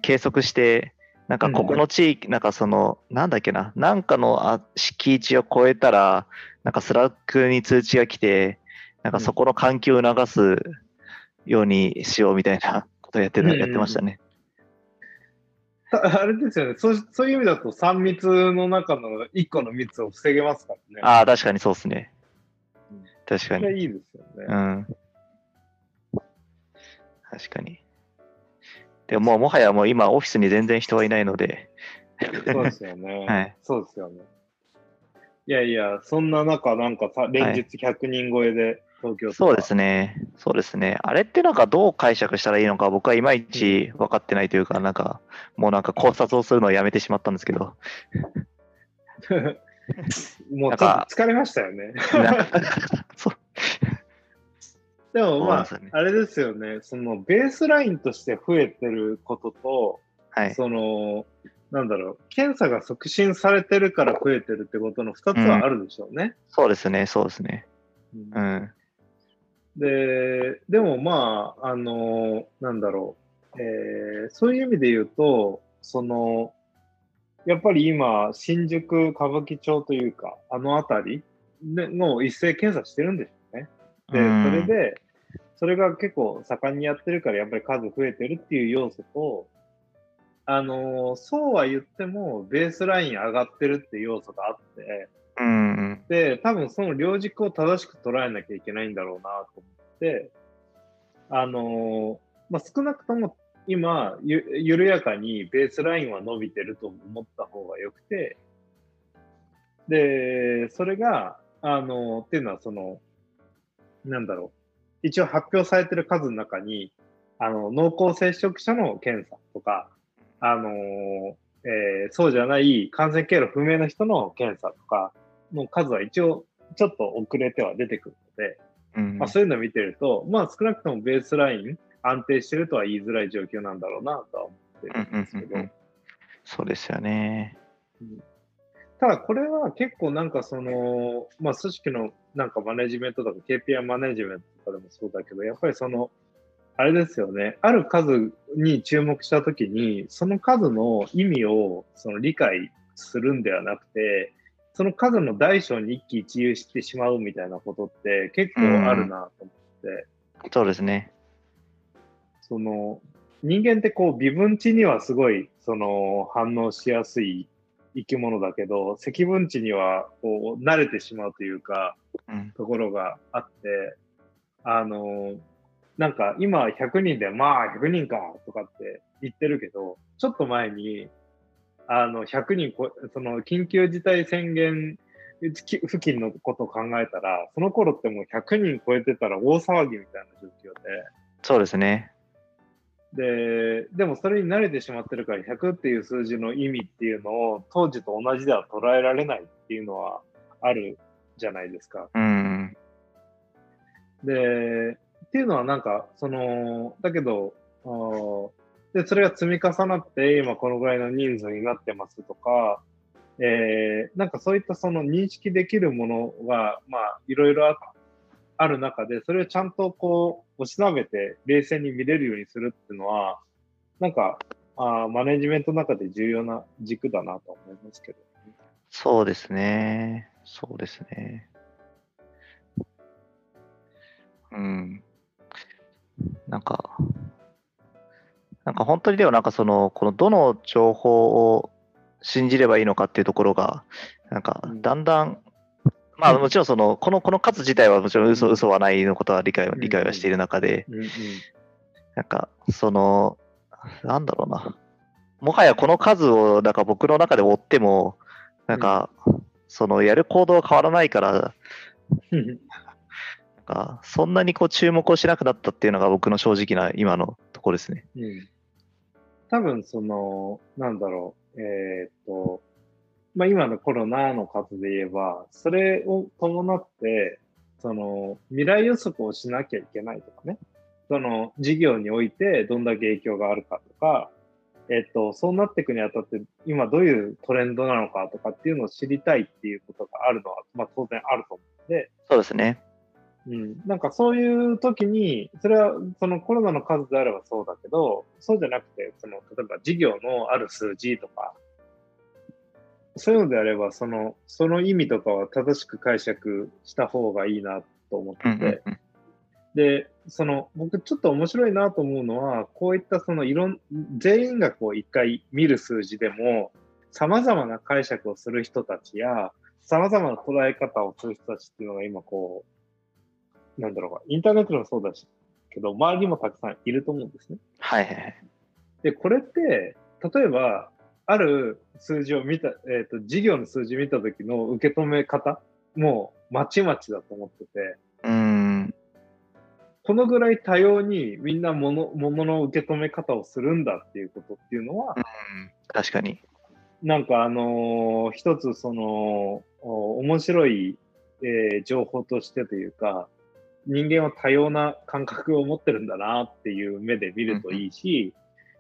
A: 計測して、なんかここの地域、なんかその、なんだっけな、なんかのあ敷地を超えたら、なんか Slack に通知が来て、なんかそこの換気を促すようにしようみたいなことをやってやってましたね。
B: た あれですよねそう、そういう意味だと3密の中の1個の密を防げますからね。
A: ああ、確かにそうですね
B: うん。
A: 確かに。
B: いいですよね。
A: うん。確かに。でももうもはやもう今オフィスに全然人はいないので、
B: そうですよね。
A: はい
B: そうですよね。いやいや、そんな中、なんかさ、連日100人超えで東京
A: そうですね、そうですね。あれってなんかどう解釈したらいいのか僕はいまいち分かってないというか、なんかもうなんか考察をするのをやめてしまったんですけど、
B: もうちょっと疲れましたよね。でもまあ、
A: ね。
B: あれですよね、そのベースラインとして増えてることと、
A: はい、
B: その、なんだろう、検査が促進されてるから増えてるってことの2つはあるでしょうね。
A: そうですね、そうですね。
B: うん。
A: うん、
B: で、でもまあ、あの、なんだろう、えーそういう意味で言うと、その、やっぱり今、新宿、歌舞伎町というか、あの辺りでの一斉検査してるんでしょうね。で、
A: うん
B: それで、それが結構盛んにやってるから、やっぱり数増えてるっていう要素と、あのそうは言っても、ベースライン上がってるっていう要素があって、
A: うん、
B: で、多分その両軸を正しく捉えなきゃいけないんだろうなと思って、あのまあ、少なくとも今ゆ、緩やかにベースラインは伸びてると思った方がよくて、で、それが、あのっていうのはその、なんだろう、一応発表されてる数の中に、あの、濃厚接触者の検査とか、あのえーそうじゃない感染経路不明な人の検査とかの数は一応ちょっと遅れては出てくるので、
A: うん。
B: まあ、そういうのを見てると、まあ少なくともベースライン安定してるとは言いづらい状況なんだろうなとは思って
A: うん
B: るんですけど、
A: うんうんそうですよね。
B: ただこれは結構なんかその、まあ組織のなんかマネジメントとか KPI マネジメントとかでもそうだけど、やっぱりその、あれですよね、ある数に注目したときに、その数の意味をその理解するんではなくて、その数の大小に一喜一憂してしまうみたいなことって結構あるなと思って、
A: そうですね。
B: その人間ってこう微分値にはすごいその反応しやすい生き物だけど積分値にはこう慣れてしまうというか
A: うん、
B: ところがあってあのなんか今100人でまあ100人かとかって言ってるけどちょっと前にあの100人こその緊急事態宣言付近のことを考えたらその頃ってもう100人超えてたら大騒ぎみたいな状況で。
A: そうですね。
B: で、でもそれに慣れてしまってるから100っていう数字の意味っていうのを当時と同じでは捉えられないっていうのはあるじゃないですか。
A: うん、
B: で、っていうのはなんか、その、だけど、で、それが積み重なって今このぐらいの人数になってますとか、えーなんかそういったその認識できるものが、まあ、いろいろあある中で、それをちゃんとこう、おしなべて冷静に見れるようにするっていうのは、なんか、あマネジメントの中で重要な軸だなと思いますけど。
A: そうですね。そうですね。うん。なんか、なんか本当にでもなんかその、このどの情報を信じればいいのかっていうところが、なんか
B: うん
A: だんだん、まあもちろんその、この、この数自体はもちろん嘘、
B: うん
A: 嘘はないのことは理解は、
B: うん
A: 理解はしている中で。なんか、その、なんだろうな。もはやこの数を、なんか僕の中で追っても、なんか、そのやる行動は変わらないから、なんかそんなにこう注目をしなくなったっていうのが僕の正直な今のところですね。
B: うん多分その、なんだろう、えーっと、まあ今のコロナの数で言えば、それを伴って、その未来予測をしなきゃいけないとかね、その事業においてどんだけ影響があるかとか、えっと、そうなっていくにあたって、今どういうトレンドなのかとかっていうのを知りたいっていうことがあるのは、まあ当然あると思うので、
A: そうですね。
B: うん、なんかそういう時に、それはそのコロナの数であればそうだけど、そうじゃなくて、その例えば事業のある数字とか、そういうのであれば、そのその意味とかは正しく解釈した方がいいなと思って
A: うん
B: て、で、その僕ちょっと面白いなと思うのは、こういったそのいろん、全員がこう一回見る数字でも、様々な解釈をする人たちや、様々な捉え方をする人たちっていうのが今こう、なんだろうか、インターネットでもそうだし、けど、周りにもたくさんいると思うんですね。
A: はいはいはい。
B: で、これって、例えば、ある数字を見た、えっ、ー、と、事業の数字見た時の受け止め方もまちまちだと思ってて、
A: うん。
B: このぐらい多様にみんなものものの受け止め方をするんだっていうことっていうのは、
A: うん、確かに。
B: なんかあのー、一つその、面白い、えー、情報としてというか、人間は多様な感覚を持ってるんだなっていう目で見るといいし、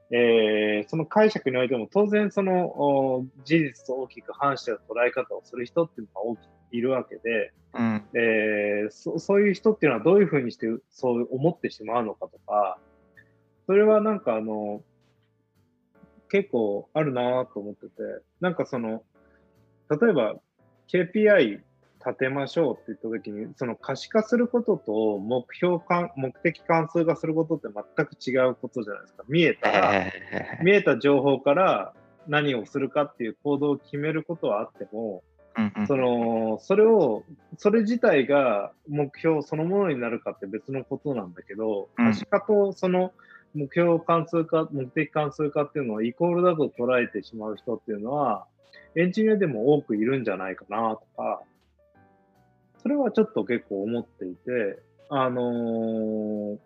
B: うん、えー、その解釈においても当然その事実と大きく反してる捉え方をする人っていうのが大きいるわけで、
A: うん、
B: えー、そそういう人っていうのはどういうふうにしてそう思ってしまうのかとか、それはなんかあの、結構あるなと思ってて、なんかその、例えば KPI 立てましょうって言った時に、その可視化することと目標か目的関数化することって全く違うことじゃないですか。見えたら、見えた情報から何をするかっていう行動を決めることはあっても、そのそれをそれ自体が目標そのものになるかって別のことなんだけど、可視化とその目標関数化目的関数化っていうのをイコールだと捉えてしまう人っていうのはエンジニアでも多くいるんじゃないかなとかそれはちょっと結構思っていてあのー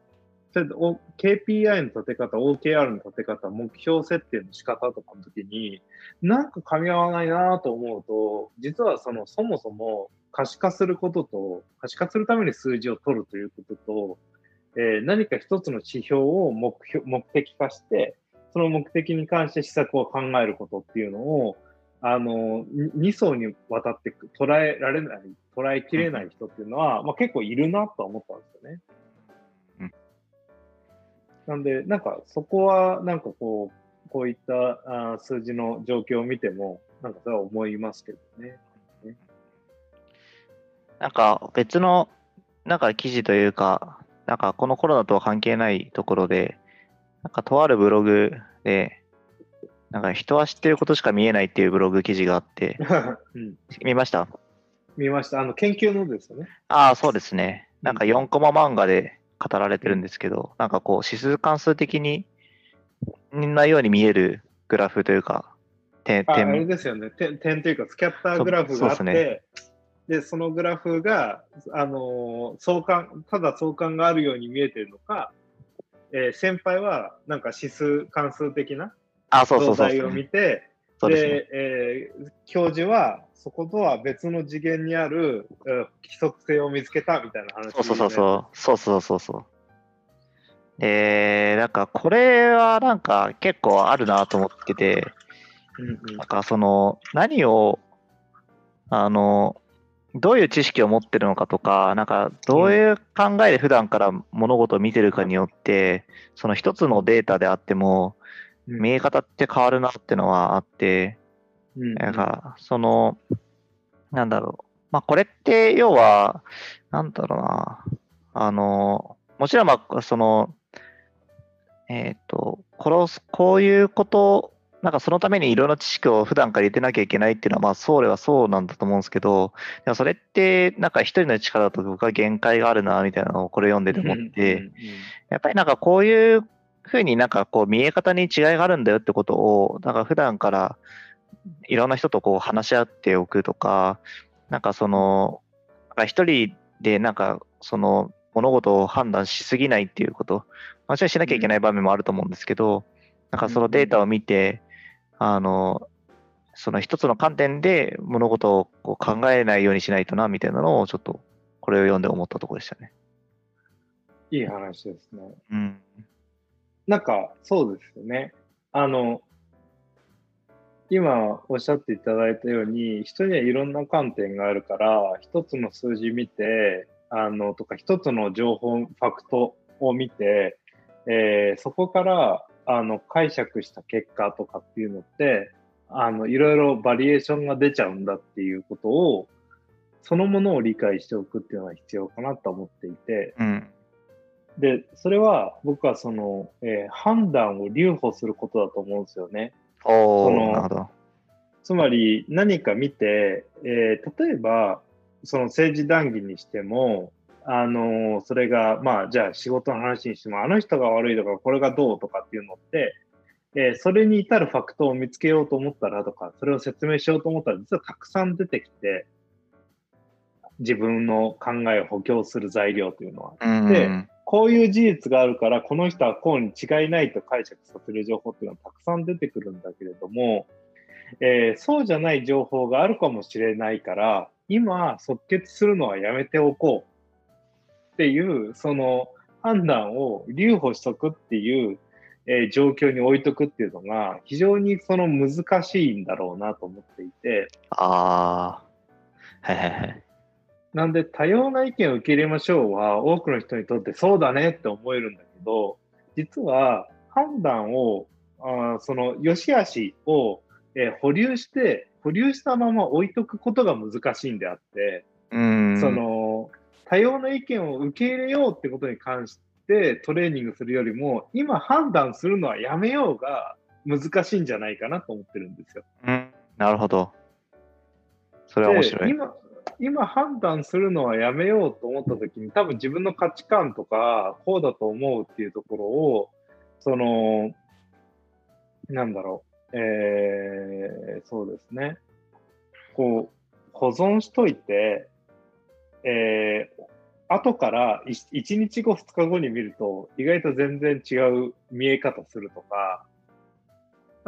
B: KPI の立て方、OKR の立て方、目標設定の仕方とかの時に、なんか噛み合わないなと思うと、実はそのそもそも可視化することと、可視化するために数字を取るということと、えー、何か一つの指標を目標目的化して、その目的に関して施策を考えることっていうのを、あの、2層にわたって捉えられない、捉えきれない人っていうのは、まあ、結構いるなと思ったんですよね。なんで、なんかそこは、なんかこう、こういったあ数字の状況を見ても、なんかそれは思いますけどね。
A: なんか別の、なんか記事というか、なんかこのコロナとは関係ないところで、なんかとあるブログで、なんか人は知ってることしか見えないっていうブログ記事があって、うん、見ました？
B: 見ました。あの研究のですよね。
A: ああ、そうですね。なんか4コマ漫画で、語られてるんですけど、なんかこう指数関数的になように見えるグラフというか、
B: 点ああれですよね。点、点というかスキャッターグラフがあって、ね、でそのグラフが、あの相関ただ相関があるように見えてるのか、えー、先輩はなんか指数関数的な状態を見て、で、ね、えー、教授はそことは別の次元にある、規則性を見つけたみたいな話、ね、
A: そうそうそう。そうそうそうそう。でなんかこれはなんか結構あるなと思ってて、うんうん、なんかその何をあのどういう知識を持ってるのかとか、なんかどういう考えで普段から物事を見てるかによって、その一つのデータであっても、見え方って変わるなってのはあって、うん、だからその、なんだろう。まあ、これって要は、なんだろうな。あの、もちろん、まあ、その、えっ、ー、と、殺す、こういうこと、なんかそのためにいろんな知識を普段から入れてなきゃいけないっていうのは、まあ、そうではそうなんだと思うんですけど、でもそれって、なんか一人の力だと僕は限界があるな、みたいなのをこれ読んでて思って、やっぱりなんかこういうふうになんかこう見え方に違いがあるんだよってことを、なんか普段からいろんな人とこう話し合っておくとか、なんかその、一人でなんかその物事を判断しすぎないっていうこと、もちろんしなきゃいけない場面もあると思うんですけど、なんかそのデータを見て、あの、その一つの観点で物事をこう考えないようにしないとな、みたいなのをちょっとこれを読んで思ったところでしたね。
B: いい話ですね。
A: うん。
B: なんか、そうですよね。あの、今おっしゃっていただいたように、人にはいろんな観点があるから、一つの数字見て、あの、とか一つの情報、ファクトを見て、えー、そこからあの解釈した結果とかっていうのって、あの、いろいろバリエーションが出ちゃうんだっていうことを、そのものを理解しておくっていうのは必要かなと思っていて、
A: うん、
B: で、それは僕はその、えー、判断を留保することだと思うんですよね。
A: その
B: つまり何か見て、えー、例えばその政治談義にしても、あのー、それがまあじゃあ仕事の話にしてもあの人が悪いとかこれがどうとかっていうのってえーそれに至るファクトを見つけようと思ったらとか、それを説明しようと思ったら、実はたくさん出てきて、自分の考えを補強する材料というのは。
A: うん
B: でこういう事実があるから、この人はこうに違いないと解釈させる情報っていうのはたくさん出てくるんだけれども、えーそうじゃない情報があるかもしれないから、今、即決するのはやめておこうっていう、その判断を留保しとくっていう、えー状況に置いとくっていうのが、非常にその難しいんだろうなと思っていて、
A: ああ。はいはいはい。
B: なんで多様な意見を受け入れましょうは多くの人にとってそうだねって思えるんだけど、実は判断を、あーその良し悪しを、えー保留して、保留したまま置いとくことが難しいんであって、
A: うん。
B: その多様な意見を受け入れようってことに関してトレーニングするよりも、今判断するのはやめようが難しいんじゃないかなと思ってるんですよ。
A: うん。なるほど。それは面白い。
B: で今今判断するのはやめようと思った時に多分自分の価値観とかこうだと思うっていうところをそのなんだろうえー、そうですね。こう保存しといてえー後から1日後2日後に見ると意外と全然違う見え方するとか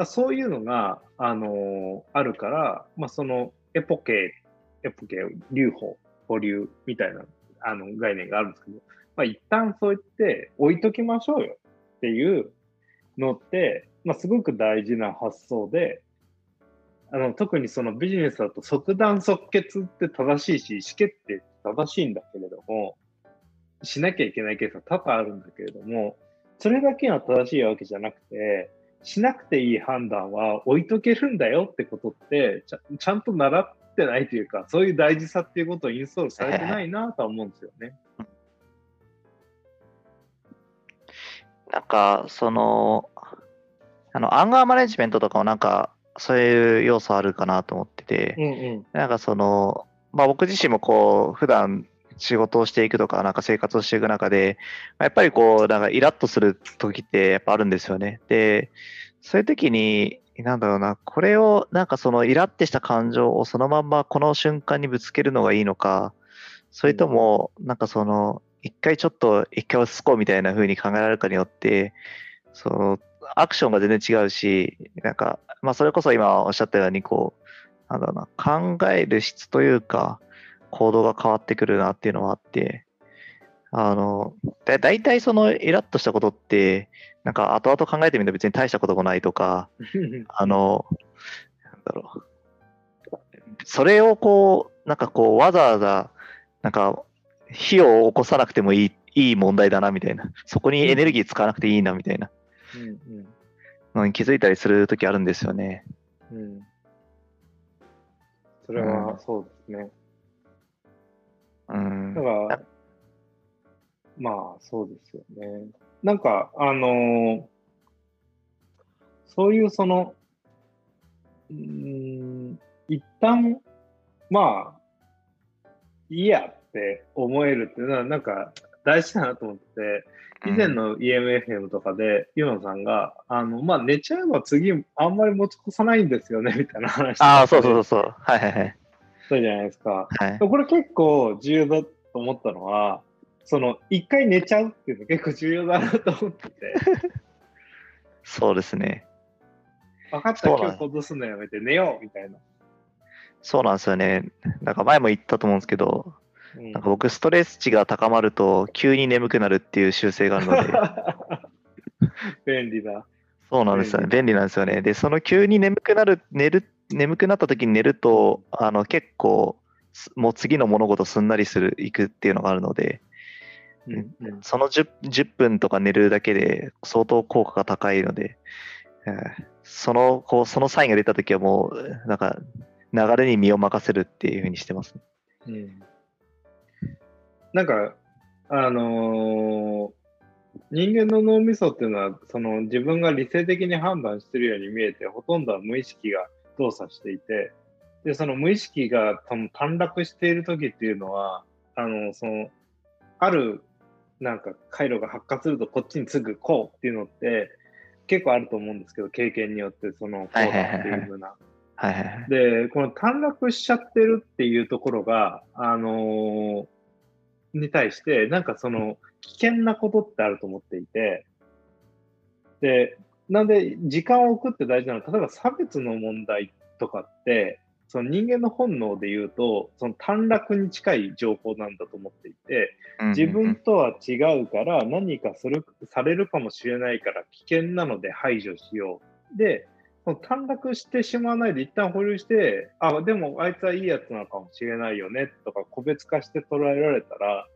B: そういうのが、あのーあるから、まあ、そのエポケ、エポケ、留保、保留みたいなあの概念があるんですけど、まあ、一旦そう言って置いときましょうよっていうのって、まあ、すごく大事な発想で、あの特にそのビジネスだと即断即決って正しいし、意思決定って正しいんだけれども、しなきゃいけないケースは多々あるんだけれども、それだけが正しいわけじゃなくて、しなくていい判断は置いとけるんだよってことってちゃ、ちゃんと習ってないというか、そういう大事さっていうことをインストールされてないなとは思うんですよね。
A: なんか、その、あの、アンガーマネジメントとかもなんか、そういう要素あるかなと思ってて、
B: うんうん。
A: なんかその、まあ僕自身もこう、普段仕事をしていくとか、なんか生活をしていく中で、まあやっぱりこう、なんかイラッとする時ってやっぱあるんですよね。で、そういう時に、なんだろうな、これを、なんかそのイラッてした感情をそのまんまこの瞬間にぶつけるのがいいのか、それとも、なんかその、一回ちょっと一回落ち着こうみたいな風に考えられるかによって、その、アクションが全然違うし、なんか、まあそれこそ今おっしゃったように、こう、なんだろうな、考える質というか、行動が変わってくるなっていうのはあって、あの、だ大体そのイラッとしたことって、なんか後々考えてみると別に大したこともないとか、あの、なんだろう。それをこう、なんかこう、わざわざ、なんか、火を起こさなくてもいい、いい問題だな、みたいな。そこにエネルギー使わなくていいな、みたいな
B: うん
A: のに気づいたりするときあるんですよね。
B: うんうん。それはそうですね。
A: うん
B: だ。から、まあそうですよね。なんか、あのーそういうその、うーん、一旦、まあ、いいやって思えるっていうのは、なんか大事だなと思ってて、以前の EMFM とかで、ユノさんが、あの、まあ、寝ちゃえば次、あんまり持ち越さないんですよね、みたいな話。
A: ああ、そうそうそうそう。はいはいはい。
B: そうじゃないですか。
A: はい、
B: これ結構重要だと思ったのは、その、一回寝ちゃうっていうの結構重要だなと思ってて、
A: そうですね。
B: 分かった、今日行動するのやめて寝ようみたいな。
A: そうなんですよね。なんか前も言ったと思うんですけど、
B: うん
A: なんか僕、ストレス値が高まると急に眠くなるっていう習性があるので、
B: 便利だ。
A: そうなんですよね。便利なんですよね。で、その急に眠くなる、寝る、眠くなった時に寝ると、あの、結構、すもう次の物事すんなりする、いくっていうのがあるので、
B: うんうん。
A: その 10, 10分とか寝るだけで相当効果が高いので、えーその、こう、そのサインが出た時はもう、なんか、流れに身を任せるっていうふうにしてます。
B: うん。なんか、あのー人間の脳みそっていうのは、その自分が理性的に判断してるように見えて、ほとんどは無意識が動作していて、で、その無意識が短絡している時っていうのは、あの、その、ある、なんか回路が発火するとこっちにすぐこうっていうのって、結構あると思うんですけど、経験によってそのこうだっていうふうな。で、この短絡しちゃってるっていうところが、あのーに対して、なんかその危険なことってあると思っていて、で、なんで時間を置くって大事なのは、例えば差別の問題とかって、その人間の本能で言うと、その短絡に近い情報なんだと思っていて、自分とは違うから何かするされるかもしれないから危険なので排除しよう。で、その短絡してしまわないで一旦保留して、あ、でもあいつはいいやつなのかもしれないよねとか個別化して捉えられたら、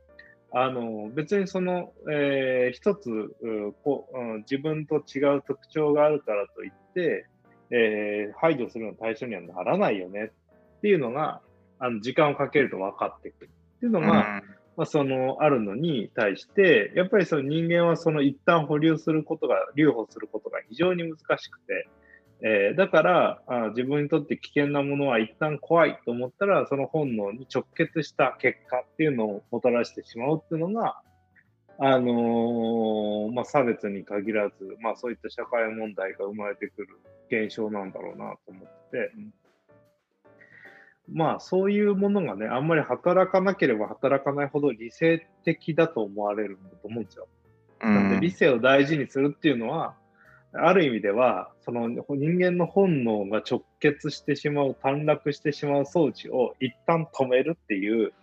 B: あの別にその、えー一つうこう、うん自分と違う特徴があるからといって、えー排除するの対象にはならないよねっていうのがあの時間をかけると分かってくるっていうのが、まあ、そのあるのに対して、やっぱりその人間はその一旦保留することが、留保することが非常に難しくて、えーだからあ自分にとって危険なものは一旦怖いと思ったら、その本能に直結した結果っていうのをもたらしてしまうっていうのが、あのーまあ、差別に限らず、まあ、そういった社会問題が生まれてくる現象なんだろうなと思って、まあそういうものがね、あんまり働かなければ働かないほど理性的だと思われるんだと思うんですよ。なんで理性を大事にするっていうのは、ある意味では、その人間の本能が直結してしまう、短絡してしまう装置を一旦止めるっていう。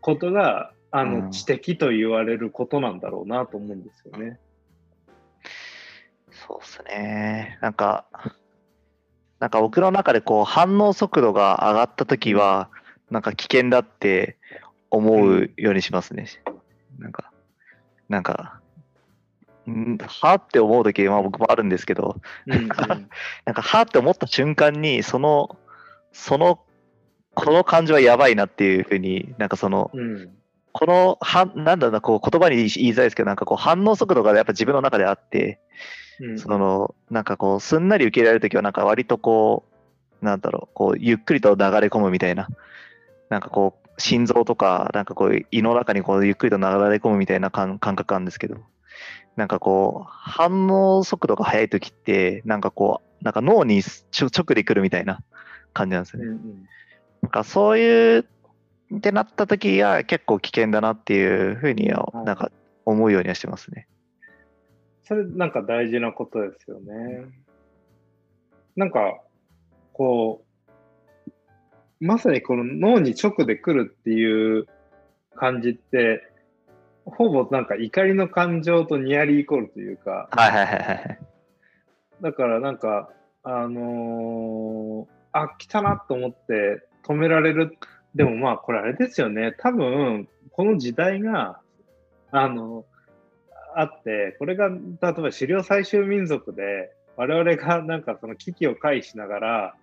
B: ことが、あ
A: うん
B: の知的と言われることなんだろうなと思うんですよね。
A: そうですね。なんか、なんか僕の中でこう反応速度が上がったときは、なんか危険だって思うようにしますね。なんか、なんか、んはって思うときは僕もあるんですけど、
B: うんうん
A: なんかはって思った瞬間に、その、その、この感情はやばいなっていうふうに、なんかその、
B: うん
A: この、はなんだろうな、こう言葉に言いづらいですけど、なんかこう反応速度がやっぱ自分の中であって、
B: うん
A: その、なんかこう、すんなり受け入れられるときは、なんか割とこう、なんだろう、こう、ゆっくりと流れ込むみたいな、なんかこう、心臓とか、なんかこう、胃の中にこう、ゆっくりと流れ込むみたいな感感覚なんですけど、なんかこう、反応速度が速いときって、なんかこう、なんか脳にちょ直で来るみたいな感じなんですよね。
B: うんうん
A: なんかそういう、ってなったときは結構危険だなっていうふうには、なんか思うようにはしてますね。
B: それなんか大事なことですよね。なんか、こう、まさにこの脳に直で来るっていう感じって、ほぼなんか怒りの感情とニアリーイコールというか、
A: はいはいはいはい。
B: だからなんか、あのーあ、来たなと思って止められる。でもまあこれあれですよね。多分、この時代が、あの、あって、これが例えば狩猟採集民族で、我々がなんかその危機を回避しながら、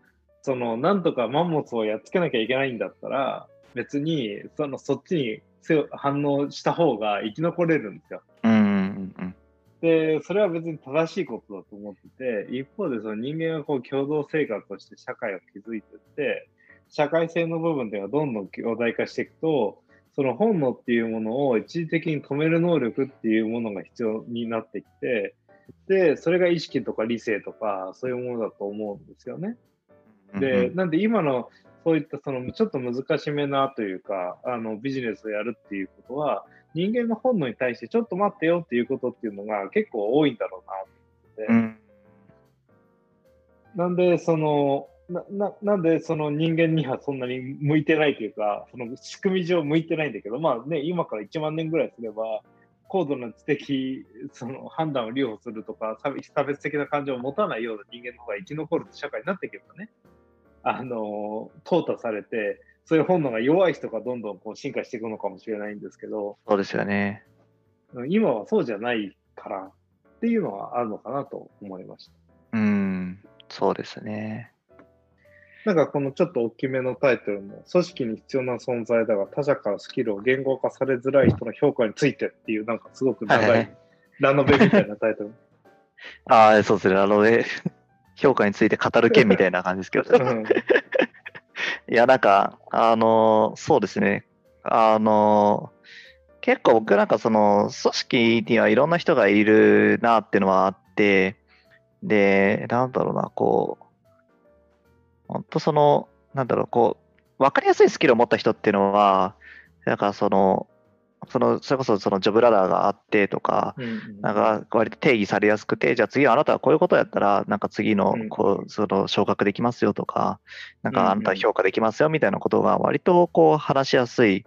B: そのなんとかマンモスをやっつけなきゃいけないんだったら、別にそのそっちに強反応した方が生き残れるんですよ。
A: うんうんうん
B: で、それは別に正しいことだと思ってて、一方でその人間がこう共同生活として社会を築いていって、社会性の部分ではどんどん強大化していくと、その本能っていうものを一時的に止める能力っていうものが必要になってきて、で、それが意識とか理性とかそういうものだと思うんですよね。
A: うん。
B: で、なんで今のそういったそのちょっと難しめなというか、あのビジネスをやるっていうことは、人間の本能に対してちょっと待ってよっていうことっていうのが結構多いんだろうなってて、
A: うん
B: なんでそのなななんでその人間にはそんなに向いてないというか、その仕組み上向いてないんだけど、まあね、今から1万年ぐらいすれば、高度な知的その判断を留保するとか、差別的な感情を持たないような人間の方が生き残る社会になっていけばね、あの淘汰されて、そういう本能が弱い人がどんどんこう進化していくのかもしれないんですけど、
A: そうですよね。
B: うん今はそうじゃないからっていうのはあるのかなと思いました。
A: うん、そうですね。
B: なんかこのちょっと大きめのタイトルも、組織に必要な存在だが他者からスキルを言語化されづらい人の評価についてっていう、なんかすごく長い
A: はいはい
B: ラノベみたいなタイトル。
A: ああ、そうですね。あのね、評価について語る件みたいな感じですけど。
B: うん
A: いや、なんか、あのそうですね。あの結構僕なんかその組織にはいろんな人がいるなっていうのはあって、で、なんだろうな、こう、本当その、なんだろう、こう、分かりやすいスキルを持った人っていうのは、なんかその、その、それこそそのジョブラダーがあってとか、
B: うんうん。
A: なんか割と定義されやすくて、じゃあ次はあなたはこういうことやったら、なんか次の
B: うん。
A: こうその昇格できますよとか、なんかあなたは評価できますよみたいなことが割とこう話しやすい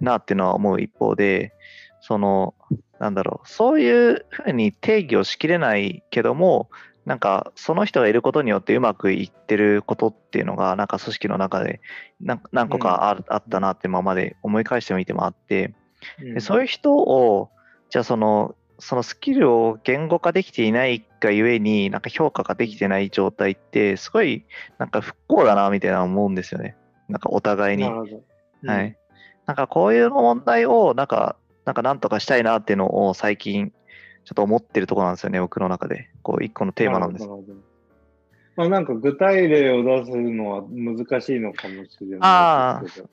A: なっていうのは思う一方で、その、なんだろう、そういうふうに定義をしきれないけども、なんかその人がいることによってうまくいってることっていうのが、なんか組織の中で何何個かあ,、あったなって今まで思い返してみてもあって、でそういう人を、じゃあその、そのスキルを言語化できていないがゆえに、なんか評価ができてない状態って、すごいなんか不幸だなみたいな思うんですよね。なんかお互いに。は。い。なんかこういう問題を、なんか、なんかなんとかしたいなっていうのを最近、ちょっと思ってるところなんですよね、僕の中で。こう、一個のテーマなんです。
B: まあ、なんか具体例を出すのは難しいのかもしれない
A: あ
B: ですけど。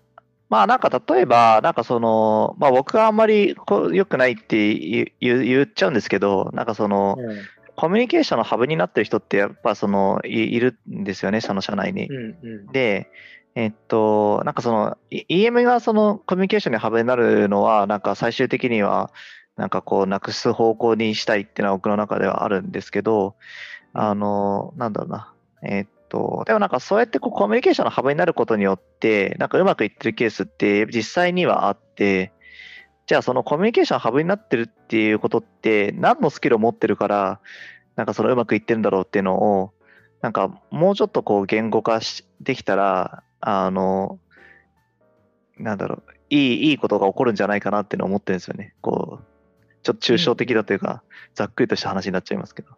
A: まあなんか例えば、なんかその、まあ僕はあんまりこう良くないって言っちゃうんですけど、なんかその、
B: うん
A: コミュニケーションのハブになってる人ってやっぱそのいいるんですよね、その社内に。
B: うんうん
A: で、えっと、なんかその、い EM がそのコミュニケーションにハブになるのは、なんか最終的には、なんかこう、なくす方向にしたいっていうのは僕の中ではあるんですけど、あの、なんだろうな。えっと、でもなんかそうやってこうコミュニケーションのハブになることによって、なんかうまくいってるケースって実際にはあって、じゃあそのコミュニケーションハブになってるっていうことって何のスキルを持ってるから、なんかそのうまくいってるんだろうっていうのを、なんかもうちょっとこう言語化しできたら、あの、なんだろう、いい、いいことが起こるんじゃないかなっていうのを思ってるんですよね。こう、ちょっと抽象的だというか、ざっくりとした話になっちゃいますけど。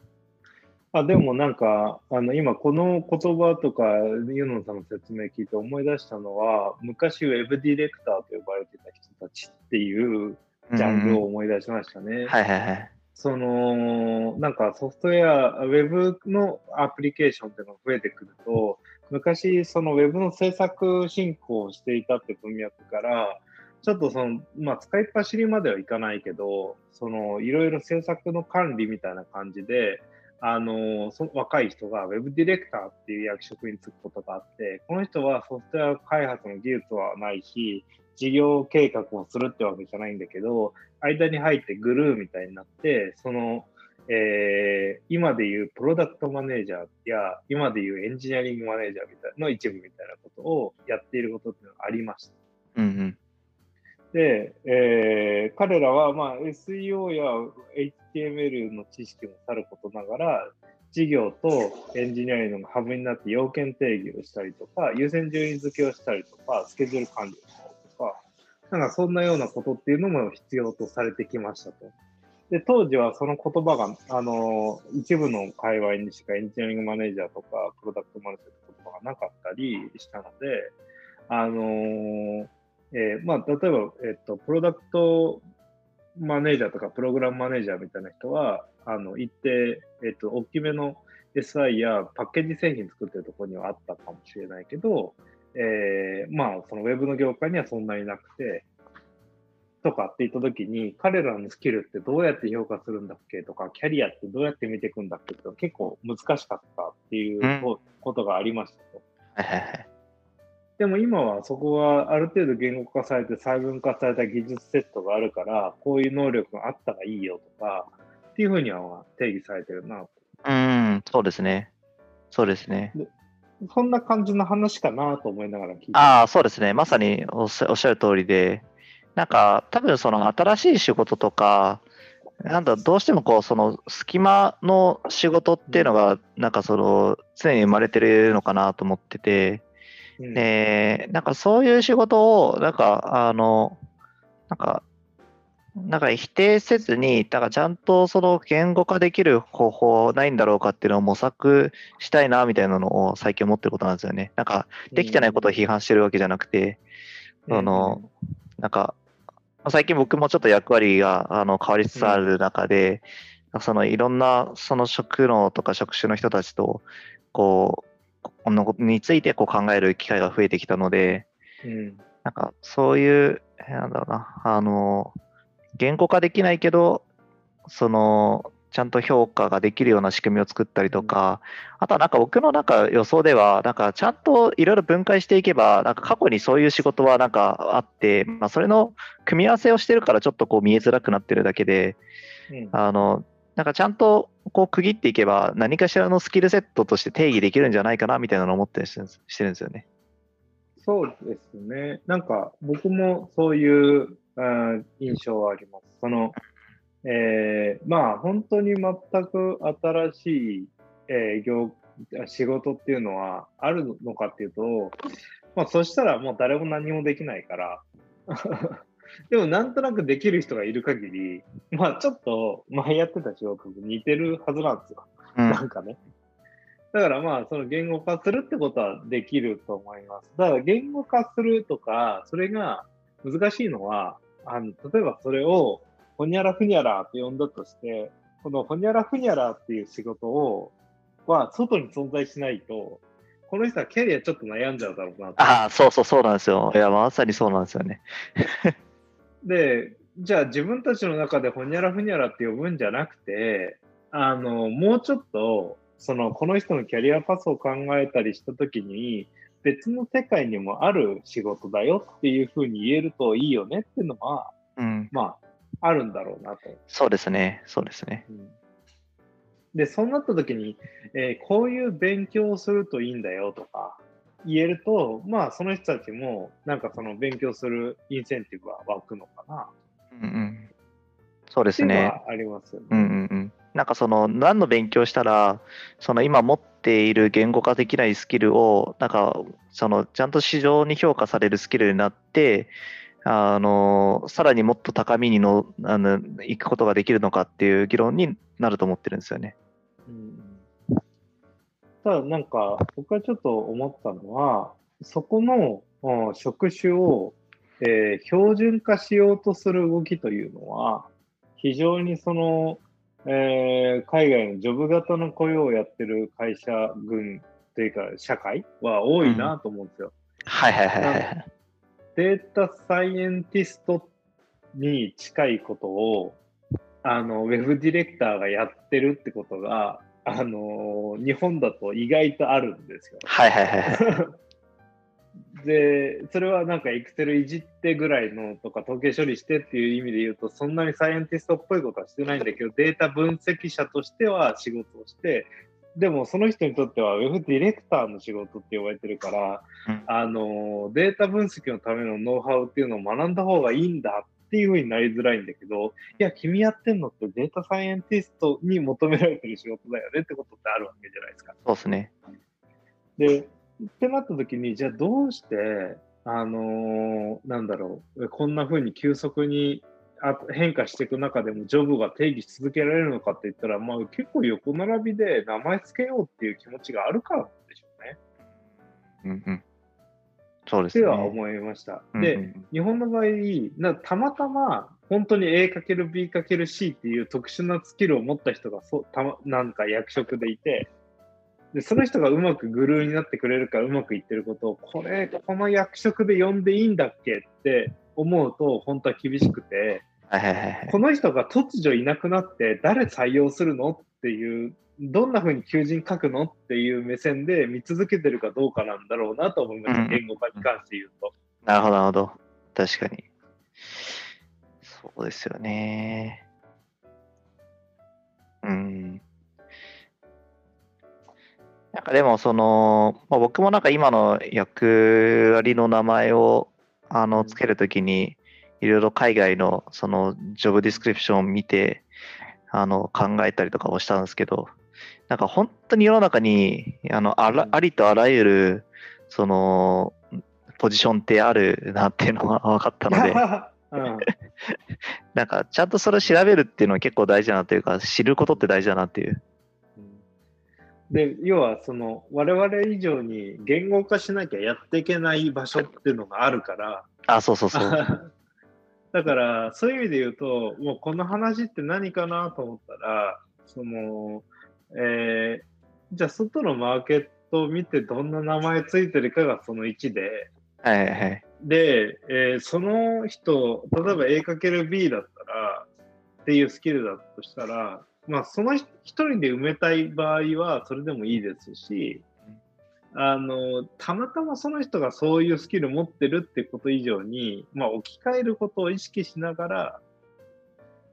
B: あでもなんか、あの今この言葉とか、ユノンさんの説明聞いて思い出したのは、昔ウェブディレクターと呼ばれてた人たちっていうジャンルを思い出しましたね。
A: はいはいはい。
B: その、なんかソフトウェア、ウェブのアプリケーションっていうのが増えてくると、昔、そのウェブの制作進行をしていたって文脈から、ちょっとその、まあ、使いっ走りまではいかないけど、その、いろいろ制作の管理みたいな感じで、あの、そ若い人がウェブディレクターっていう役職に就くことがあって、この人はソフトウェア開発の技術はないし、事業計画をするってわけじゃないんだけど、間に入ってグルーみたいになって、その、えー今でいうプロダクトマネージャーや、今でいうエンジニアリングマネージャーみたいの一部みたいなことをやっていることっていうのがありました。
A: うんうん。
B: で、えー彼らは、まあ、SEO や HTML の知識もさることながら、事業とエンジニアリングのハブになって要件定義をしたりとか、優先順位付けをしたりとか、スケジュール管理をしたりとか、なんかそんなようなことっていうのも必要とされてきましたと。で、当時はその言葉が、あの、一部の界隈にしかエンジニアリングマネージャーとか、プロダクトマネージャーって言葉がなかったりしたので、あのえーまあ、例えば、えっと、プロダクトマネージャーとかプログラムマネージャーみたいな人は、あの、一定、えっと、大きめの SI やパッケージ製品作ってるところにはあったかもしれないけど、えーまあ、そのウェブの業界にはそんなになくて、とかって言ったときに、彼らのスキルってどうやって評価するんだっけとか、キャリアってどうやって見ていくんだっけって結構難しかったっていうこことがありましたと。
A: はいはいはい。
B: でも今はそこがある程度言語化されて細分化された技術セットがあるから、こういう能力があったらいいよとか、っていうふうには定義されてるな。
A: うん、そうですね。そうですね。
B: そんな感じの話かなと思いながら聞いて。
A: ああ、そうですね。まさにおっしゃおっしゃる通りで、なんか多分その新しい仕事とか、なんだどうしてもこうその隙間の仕事っていうのがなんかその常に生まれてるのかなと思ってて、
B: うん。
A: で、なんかそういう仕事をなんかあのなんかなんか否定せずに、だからちゃんとその言語化できる方法ないんだろうかっていうのを模索したいなみたいなのを最近思ってることなんですよね。なんかできてないことを批判してるわけじゃなくて、その、なんか、最近僕もちょっと役割があの変わりつつある中で、そのいろんなその職能とか職種の人たちと、こう、このことについてこう考える機会が増えてきたので、
B: うん
A: なんかそういう、なんだろうな、あの、言語化できないけど、その、ちゃんと評価ができるような仕組みを作ったりとか、あとはなんか僕のなんか予想では、なんかちゃんといろいろ分解していけば、なんか過去にそういう仕事はなんかあって、まあ、それの組み合わせをしてるからちょっとこう見えづらくなってるだけで、
B: うん。
A: あの、なんかちゃんとこう区切っていけば、何かしらのスキルセットとして定義できるんじゃないかなみたいなのを思ったりしてるんですよね。
B: そうですね。なんか僕もそういうあー印象はあります。その、えーまあ本当に全く新しい、えー業仕事っていうのはあるのかっていうと、まあそしたらもう誰も何もできないから、でもなんとなくできる人がいる限り、まあちょっと前やってた仕事と似てるはずなんですよ。
A: うん。
B: なんかね。だからまあ、その言語化するってことはできると思います。だから言語化するとか、それが難しいのは、あの例えばそれを、ほにゃらふにゃらって呼んだとして、このほにゃらふにゃらっていう仕事を、は外に存在しないと、この人はキャリアちょっと悩んじゃうだろうなと。
A: ああ、そうそうそうなんですよ。いや、まさにそうなんですよね。
B: で、じゃあ自分たちの中でほにゃらふにゃらって呼ぶんじゃなくて、あの、もうちょっと、その、この人のキャリアパスを考えたりしたときに、別の世界にもある仕事だよっていうふうに言えるといいよねっていうのは、
A: うん。
B: まあ、あるんだろうなと。
A: そうですね。そうですね。
B: うんで、そうなったときに、えーこういう勉強をするといいんだよとか言えると、まあ、その人たちも、なんかその勉強するインセンティブは湧くのかな
A: うんうん。そうですね。
B: はありますよね。
A: うんうんうん。なんかその何の勉強したら、その今持っている言語化できないスキルを、なんかそのちゃんと市場に評価されるスキルになって、あのさらにもっと高みにのあの行くことができるのかっていう議論になると思ってるんですよね。
B: うんただなんか僕はちょっと思ったのはそこのうん職種を、えー標準化しようとする動きというのは非常にその、えー海外のジョブ型の雇用をやってる会社群というか社会は多いなと思うんですよ。
A: はいはいはいはい。
B: データサイエンティストに近いことを、あの、ウェブディレクターがやってるってことが、あの、日本だと意外とあるんですよ。
A: はいはいはいはい。
B: で、それはなんか Excel いじってぐらいのとか統計処理してっていう意味で言うと、そんなにサイエンティストっぽいことはしてないんだけど、データ分析者としては仕事をして、でもその人にとっては Web ディレクターの仕事って呼ばれてるから、
A: うん
B: あの、データ分析のためのノウハウっていうのを学んだ方がいいんだっていうふうになりづらいんだけど、いや、君やってんのってデータサイエンティストに求められてる仕事だよねってことってあるわけじゃないですか。
A: そうですね。
B: で、ってなった時に、じゃあどうして、あのーなんだろう、こんな風に急速にあ変化していく中でもジョブが定義し続けられるのかって言ったら、まあ結構横並びで名前つけようっていう気持ちがあるからでしょうね。
A: うんうん。そうですね。
B: は思いました。
A: うん
B: で、
A: うん
B: 日本の場合、なたまたま本当に A×B×C っていう特殊なスキルを持った人がそうた、ま、なんか役職でいて、でその人がうまくグルーになってくれるからうまくいってることを、これ、この役職で呼んでいいんだっけって思うと、本当は厳しくて、
A: はいはいはいはい。
B: この人が突如いなくなって、誰採用するのっていう、どんな風に求人書くのっていう目線で見続けてるかどうかなんだろうなと思いました、
A: うん
B: 言語化に関して言うと。
A: なるほど、なるほど。確かに。そうですよね。うん。なんかでも、その、まあ、僕もなんか今の役割の名前をあのつけるときに、いろいろ海外のそのジョブディスクリプションを見て、あの考えたりとかもしたんですけど、なんか本当に世の中にあのあらありとあらゆるそのポジションってあるなっていうのが 分かったので、
B: うん。
A: なんかちゃんとそれを調べるっていうのは結構大事だなというか、知ることって大事だなっていう。
B: で、要はその我々以上に言語化しなきゃやっていけない場所っていうのがあるから、
A: あ、そうそうそう。
B: だからそういう意味で言うと、もうこの話って何かなと思ったら、その、えーじゃあ外のマーケットを見てどんな名前ついてるかがその1で、
A: はいはいはい。
B: で、えーその人、例えば A×B だったら、っていうスキルだとしたら、まあ、その一人で埋めたい場合はそれでもいいですし、あのたまたまその人がそういうスキル持ってるってこと以上に、まあ、置き換えることを意識しながら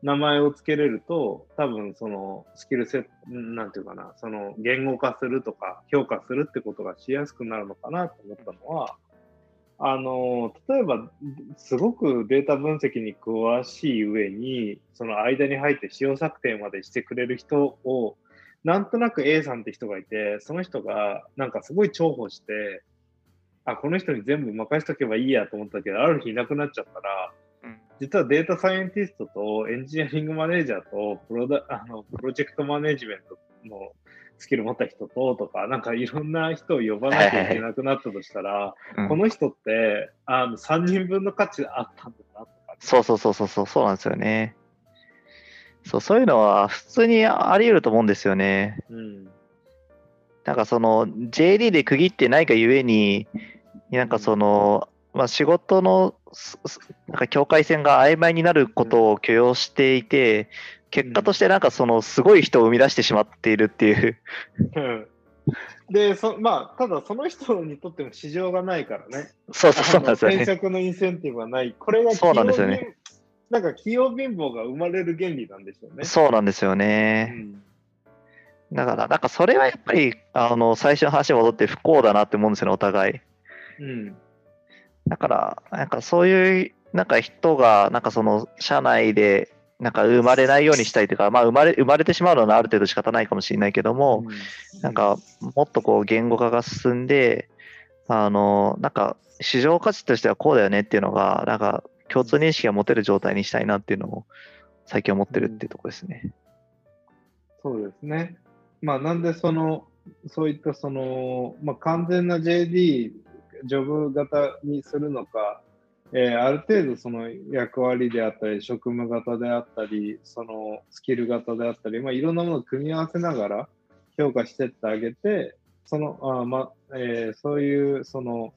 B: 名前を付けれると多分そのスキルセットなんていうかなその言語化するとか評価するってことがしやすくなるのかなと思ったのはあの例えばすごくデータ分析に詳しい上にその間に入って使用策定までしてくれる人をなんとなく A さんって人がいてその人がなんかすごい重宝してあこの人に全部任せとけばいいやと思ったけどある日いなくなっちゃったら実はデータサイエンティストとエンジニアリングマネージャーとプロダ あのプロジェクトマネジメントのスキル持った人ととか、なんかいろんな人を呼ばなきゃいけなくなったとしたら、この人ってあの3人分の価値あったんだなとか、ね、
A: そうそうそうそう、そうなんですよね。そうそういうのは普通にあり得ると思うんですよね。うん、なんかその JD で区切ってないがゆえに、なんかその、まあ、仕事のなんか境界線が曖昧になることを許容していて、結果としてなんかそのすごい人を生み出してしまっているっていう。
B: うん、でそ、まあ、ただその人にとっても市場がないからね。
A: そうそうそうなんですよね。
B: 転職のインセンティブがない。これが
A: そうなんですよね。
B: なんか企業貧乏が生まれる原理なんでしょうね。
A: そうなんですよね。うん、だから、なんかそれはやっぱり、あの、最初の話に戻って不幸だなって思うんですよね、お互い。うん。だから、なんかそういう、なんか人が、なんかその、社内でなんか生まれないようにしたいというか、まあ、生まれ生まれてしまうのはある程度仕方ないかもしれないけども、うん、なんかもっとこう言語化が進んで、あのなんか市場価値としてはこうだよねっていうのが、なんか共通認識が持てる状態にしたいなっていうのを最近思ってるっていうところですね。
B: そうですね。まあ、なんでその、そういったその、まあ、完全な JD、ジョブ型にするのか、えー、ある程度その役割であったり、職務型であったり、そのスキル型であったり、まあ、いろんなものを組み合わせながら評価してってあげて、そのあまえー、そういうその、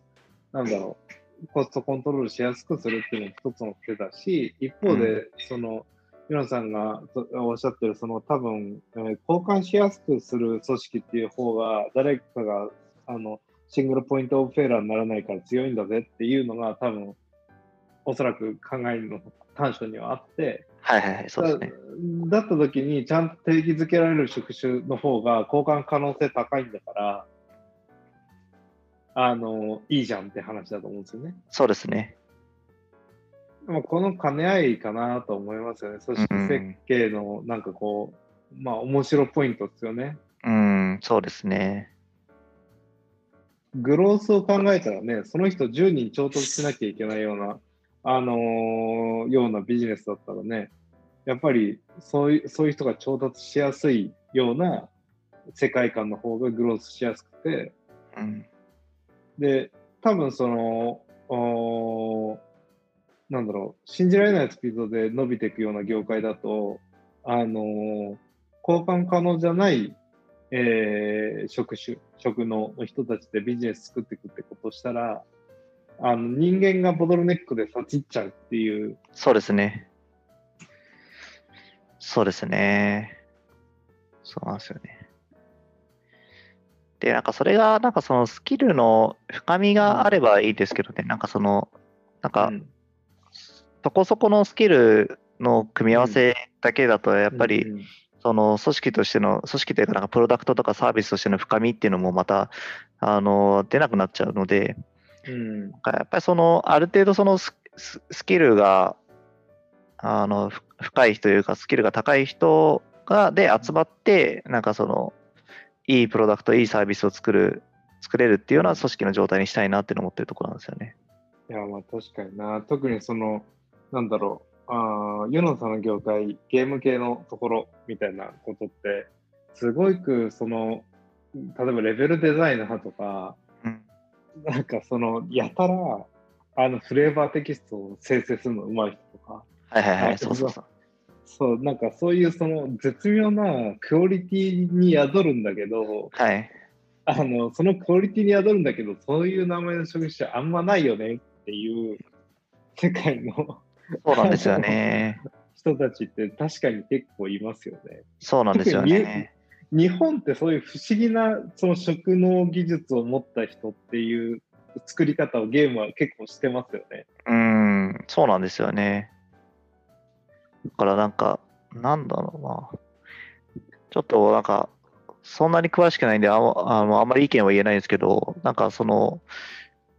B: なんだろう、コストコントロールしやすくするっていうのも一つの手だし、一方で、その、ユノさんがおっしゃってる、その多分、えー、交換しやすくする組織っていう方が、誰かがあのシングルポイントオブフェーラーにならないから強いんだぜっていうのが多分おそらく考えの短所にはあって、
A: はいはいはい、そうですね。
B: だった時に、ちゃんと定義づけられる職種の方が交換可能性高いんだから、あの、いいじゃんって話だと思うんですよね。
A: そうですね。
B: まあ、この兼ね合いかなと思いますよね。組織設計のなんかこう、うん、まあ面白ポイントですよね。
A: うん、そうですね。
B: グロースを考えたらね、その人10人調達しなきゃいけないようなあのー、ようなビジネスだったらね、やっぱりそういうそういう人が調達しやすいような世界観の方がグロースしやすくて、うん、で、多分その、なんだろう、信じられないスピードで伸びていくような業界だと、あのー、交換可能じゃない、えー、職種、職の人たちでビジネス作っていくってことをしたら、あの人間がボトルネックで立ちっちゃうっていう。
A: そうですね。そうですね。そうなんですよね。で、なんかそれが、なんかそのスキルの深みがあればいいですけどね、なんかその、なんか、そこそこのスキルの組み合わせだけだと、やっぱり、その組織としての、組織というか、なんかプロダクトとかサービスとしての深みっていうのもまた、あの、出なくなっちゃうので、うん、やっぱりそのある程度そのスキルがあの深い人というかスキルが高い人がで集まってなんかそのいいプロダクトいいサービスを作る作れるっていうような組織の状態にしたいなって思ってるところなんですよね。
B: いやまあ確かにな。特にそのなんだろうあ世のさんの業界ゲーム系のところみたいなことってすごくその例えばレベルデザイナーとかなんかその、やたら、あの、フレーバーテキストを生成するのうまい人とか。
A: はいはいはい、そうそうそう。
B: そう、なんかそういうその絶妙なクオリティに宿るんだけど、
A: はい。
B: あの、そのクオリティに宿るんだけど、そういう名前の職種あんまないよねっていう世界の
A: そうなんですよね。
B: 人たちって確かに結構いますよね。
A: そうなんですよね。
B: 日本ってそういう不思議なその職能技術を持った人っていう作り方をゲームは結構してますよね。
A: うん、そうなんですよね。だからなんか、なんだろうな。ちょっとなんか、そんなに詳しくないんで、ああのあんまり意見は言えないんですけど、なんかその、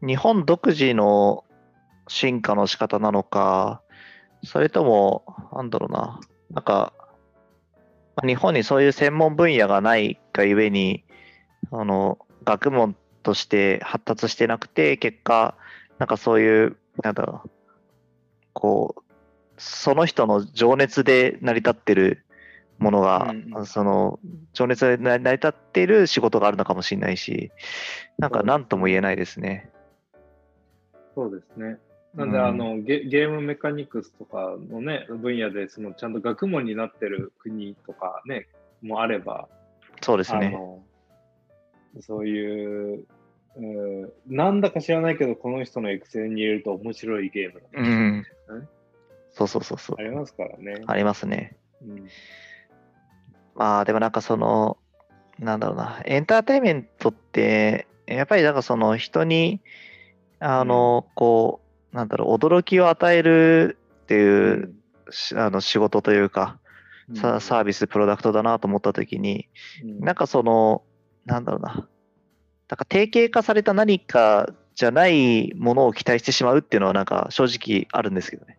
A: 日本独自の進化の仕方なのか、それとも、なんだろうな、なんか、まあ日本にそういう専門分野がないがゆえに、あの、学問として発達してなくて、結果、なんかそういう、なんだろう、こう、その人の情熱で成り立ってるものが、
B: うんうん
A: その、情熱で成り立っている仕事があるのかもしれないし、なんか何とも言えないですね。
B: そうですね。なんで、
A: うん
B: あのゲゲームメカニクスとかのね分野でそのちゃんと学問になってる国とかねもあれば、
A: そうですね。
B: そういう、うん、なんだか知らないけどこの人のエクセルに入れると面白いゲームだ
A: うん。そうそうそうそう
B: あ。りますからね。
A: ありますね。
B: うん
A: まあでもなんかその、なんだろうな、エンターテインメントって、やっぱりなんかその人に、あの、こう、なんだろう、驚きを与えるっていう、しあの仕事というか、ササービス、プロダクトだなと思ったときに、
B: うん
A: なんかその、なんだろうな、なんか定型化された何かじゃないものを期待してしまうっていうのはなんか正直あるんですけどね。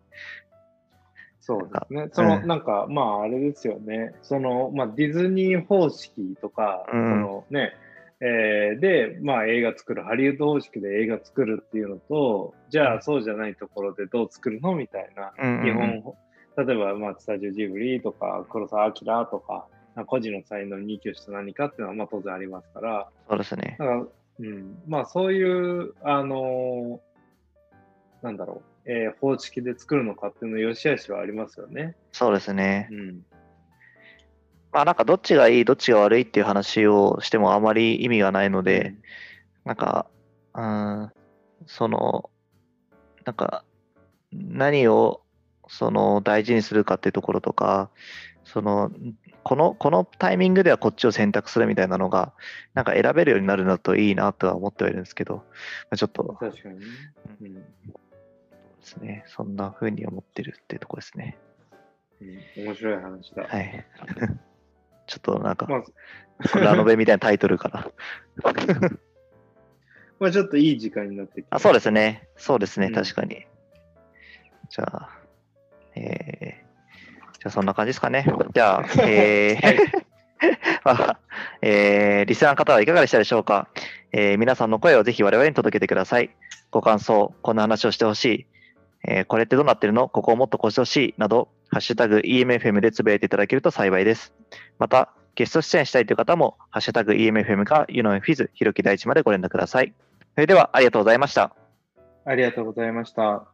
B: そうですね。その、
A: うん
B: なんか、まあ、あれですよね。その、まあ、ディズニー方式とか、
A: うん
B: そのね、えーで、まあ、映画作る、ハリウッド方式で映画作るっていうのと、じゃあ、そうじゃないところでどう作るのみたいな、
A: うんうんうん
B: 日本、例えば、まあ、スタジオジブリとか、黒澤明とか、個人の才能に居した何かっていうのは、まあ、当然ありますから、
A: そうですね。
B: だから、うん、まあそういう、あのーなんだろう、えー方式で作るのかっていうの良し悪しはありますよね。
A: そうですね。
B: うん。
A: まあなんかどっちがいい、どっちが悪いっていう話をしてもあまり意味がないので、なんか、うん、その、なんか、何を、その、大事にするかっていうところとか、その、この、このタイミングではこっちを選択するみたいなのが、なんか選べるようになるのだといいなとは思ってはいるんですけど、まあ、ちょっと、
B: 確かにね。うん。
A: ですね、そんな風に思ってるっていうところですね。
B: うん、面白い話だ。
A: はい。ちょっとなんか、
B: まあ、
A: ラノベみたいなタイトルかな。
B: まあちょっといい時間になってきた。
A: あ、そうですね。そうですね、
B: うん
A: 確かに。じゃあ、えー、じゃあそんな感じですかね。じゃあ、えー
B: はい
A: まあえーリスナーの方はいかがでしたでしょうか、えー皆さんの声をぜひ我々に届けてください。ご感想、こんな話をしてほしい、えーこれってどうなってるの？ここをもっとこうしてほしいなど、ハッシュタグ EMFM でつぶやいていただけると幸いです。また、ゲスト出演したいという方も、ハッシュタグ EMFM か、ユノンフィズ、ひろき大地までご連絡ください。それでは、ありがとうございました。
B: ありがとうございました。